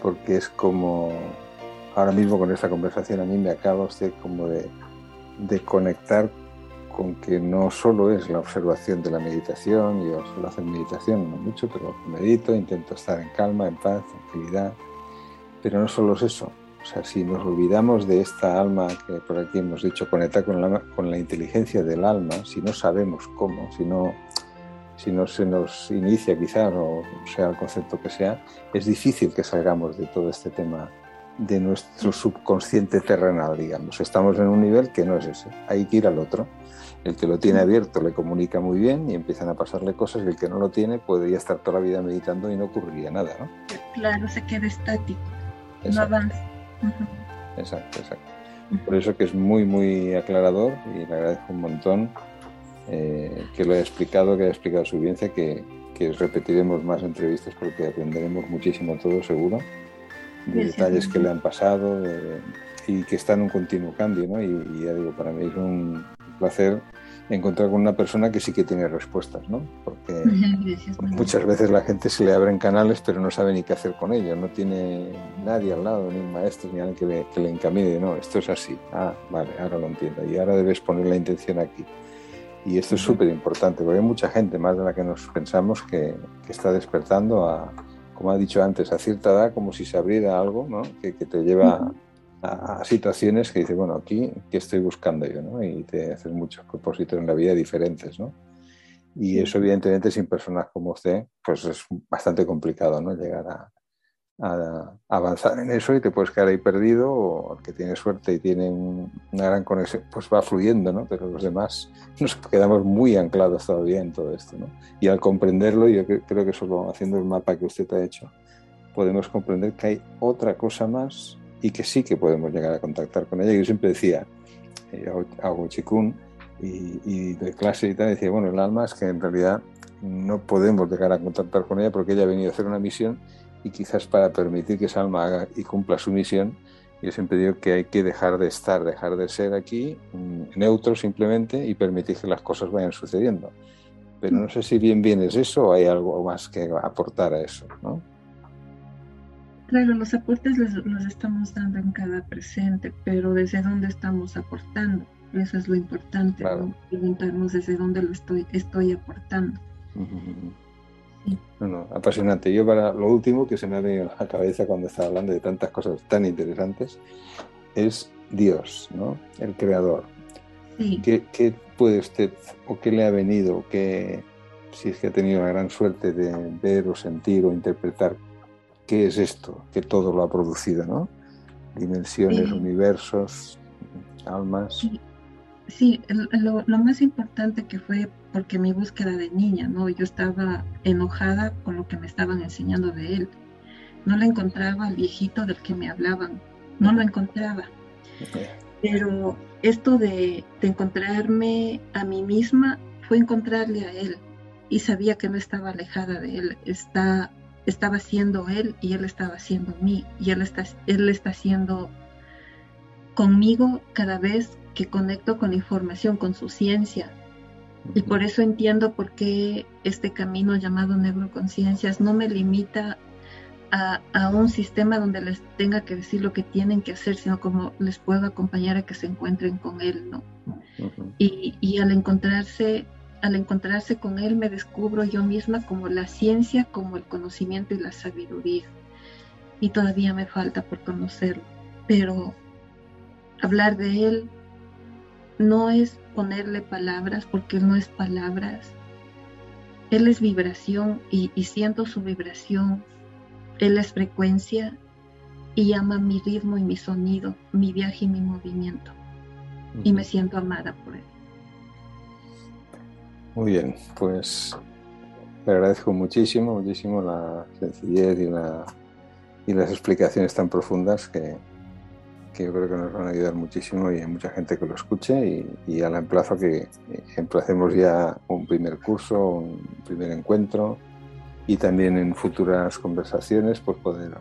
Speaker 1: porque es como ahora mismo con esta conversación a mí me acaba usted como de, de conectar con que no solo es la observación de la meditación, yo suelo hacer meditación, no mucho, pero medito, intento estar en calma, en paz, tranquilidad, pero no solo es eso, o sea, si nos olvidamos de esta alma que por aquí hemos dicho, conecta con la, con la inteligencia del alma, si no sabemos cómo, si no, si no se nos inicia quizás, o sea el concepto que sea, es difícil que salgamos de todo este tema de nuestro subconsciente terrenal, digamos. Estamos en un nivel que no es ese, hay que ir al otro. El que lo tiene abierto le comunica muy bien y empiezan a pasarle cosas y el que no lo tiene podría estar toda la vida meditando y no ocurriría nada, ¿no?
Speaker 2: Claro, se queda estático, no avanza.
Speaker 1: Exacto, exacto. Por eso que es muy, muy aclarador y le agradezco un montón eh, que lo haya explicado, que haya explicado su vivencia, que, que, repetiremos más entrevistas porque aprenderemos muchísimo todo seguro, de detalles que le han pasado y que está en un continuo cambio, ¿no? y ya digo, para mí es un placer encontrar con una persona que sí que tiene respuestas, ¿no? Porque (laughs) muchas veces la gente se le abren canales pero no sabe ni qué hacer con ellos, no tiene nadie al lado, ni un maestro, ni alguien que le, que le encamine, no, esto es así, ah, vale, ahora lo entiendo, y ahora debes poner la intención aquí. Y esto es súper importante, porque hay mucha gente, más de la que nos pensamos, que, que, está despertando a, como ha dicho antes, a cierta edad, como si se abriera algo, ¿no? Que, que te lleva a, situaciones que dices, bueno, aquí, ¿qué estoy buscando yo? ¿no? Y te haces muchos propósitos en la vida diferentes, ¿no? Y eso, evidentemente, sin personas como usted, pues es bastante complicado, ¿no? Llegar a, avanzar en eso y te puedes quedar ahí perdido, o el que tiene suerte y tiene una gran conexión, pues va fluyendo, ¿no? Pero los demás nos quedamos muy anclados todavía en todo esto, ¿no? Y al comprenderlo, yo creo que solo haciendo el mapa que usted ha hecho, podemos comprender que hay otra cosa más y que sí que podemos llegar a contactar con ella. Yo siempre decía, eh, hago chikun y, y de clase y tal, decía, bueno, el alma es que en realidad no podemos llegar a contactar con ella porque ella ha venido a hacer una misión y quizás para permitir que esa alma haga y cumpla su misión, yo siempre digo que hay que dejar de estar, dejar de ser aquí mm, neutro simplemente y permitir que las cosas vayan sucediendo. Pero no sé si bien bien es eso o hay algo más que aportar a eso, ¿no?
Speaker 2: Claro, los aportes los, estamos dando en cada presente, pero ¿desde dónde estamos aportando? Eso es lo importante, preguntarnos desde dónde lo estoy, estoy aportando.
Speaker 1: No, apasionante. Yo para lo último que se me ha venido a la cabeza cuando estaba hablando de tantas cosas tan interesantes es Dios, ¿no? El creador. ¿Qué, ¿Qué, puede usted o qué le ha venido, qué, si es que ha tenido la gran suerte de ver o sentir o interpretar qué es esto, que todo lo ha producido, ¿no? Dimensiones, universos, almas.
Speaker 2: Sí, lo, más importante que fue porque mi búsqueda de niña, ¿no? Yo estaba enojada con lo que me estaban enseñando de él. No le encontraba al viejito del que me hablaban, no lo encontraba. Pero esto de, de encontrarme a mí misma fue encontrarle a él y sabía que no estaba alejada de él, está, estaba siendo él y él estaba siendo mí y él está, él está siendo conmigo cada vez que conecto con la información, con su ciencia. Y por eso entiendo por qué este camino llamado neuroconciencias no me limita a, a, un sistema donde les tenga que decir lo que tienen que hacer, sino como les puedo acompañar a que se encuentren con él, ¿no? y, y, al encontrarse, al encontrarse con él me descubro yo misma como la ciencia, como el conocimiento y la sabiduría. Y todavía me falta por conocerlo, pero hablar de él no es ponerle palabras porque él no es palabras. Él es vibración y, siento su vibración. Él es frecuencia y ama mi ritmo y mi sonido, mi viaje y mi movimiento. Y me siento amada por él.
Speaker 1: Muy bien, pues le agradezco muchísimo, muchísimo la sencillez y, la, y las explicaciones tan profundas que, que yo creo que nos van a ayudar muchísimo y hay mucha gente que lo escuche y, y a la emplazo que emplacemos ya un primer curso, un primer encuentro y también en futuras conversaciones pues poder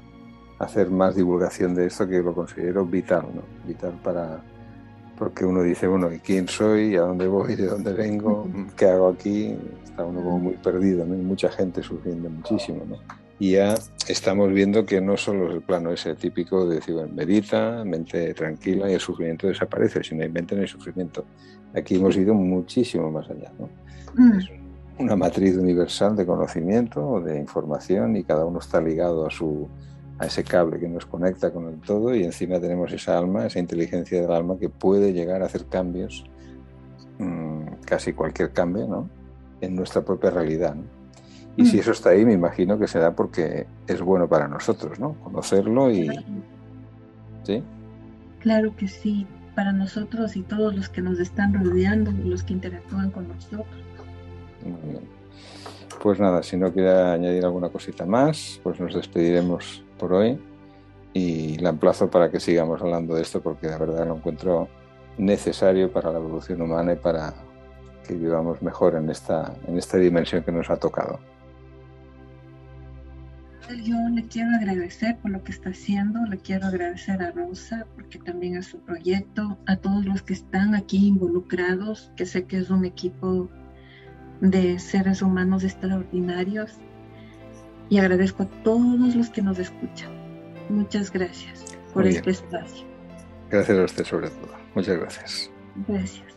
Speaker 1: hacer más divulgación de esto que lo considero vital, ¿no? vital para porque uno dice, bueno, ¿quién soy? ¿A dónde voy? ¿De dónde vengo? ¿Qué hago aquí? Está uno como muy perdido, ¿no? mucha gente sufriendo muchísimo, ¿no? Y ya estamos viendo que no solo es el plano ese típico de decir, bueno, medita, mente tranquila y el sufrimiento desaparece, sino hay mente no hay sufrimiento. Aquí hemos ido muchísimo más allá. ¿no? Mm. Es una matriz universal de conocimiento, de información y cada uno está ligado a, su, a ese cable que nos conecta con el todo y encima tenemos esa alma, esa inteligencia del alma que puede llegar a hacer cambios, mmm, casi cualquier cambio, ¿no? en nuestra propia realidad. ¿no? Y si mm. eso está ahí, me imagino que será porque es bueno para nosotros, ¿no? Conocerlo y... ¿Sí?
Speaker 2: Claro que sí, para nosotros y todos los que nos están rodeando, los que interactúan con nosotros.
Speaker 1: Muy bien. Pues nada, si no quiere añadir alguna cosita más, pues nos despediremos por hoy y la emplazo para que sigamos hablando de esto porque de verdad lo encuentro necesario para la evolución humana y para que vivamos mejor en esta, en esta dimensión que nos ha tocado
Speaker 2: yo le quiero agradecer por lo que está haciendo, le quiero agradecer a Rosa porque también es su proyecto, a todos los que están aquí involucrados, que sé que es un equipo de seres humanos extraordinarios y agradezco a todos los que nos escuchan. Muchas gracias por este espacio.
Speaker 1: Gracias a usted sobre todo. Muchas gracias.
Speaker 2: Gracias.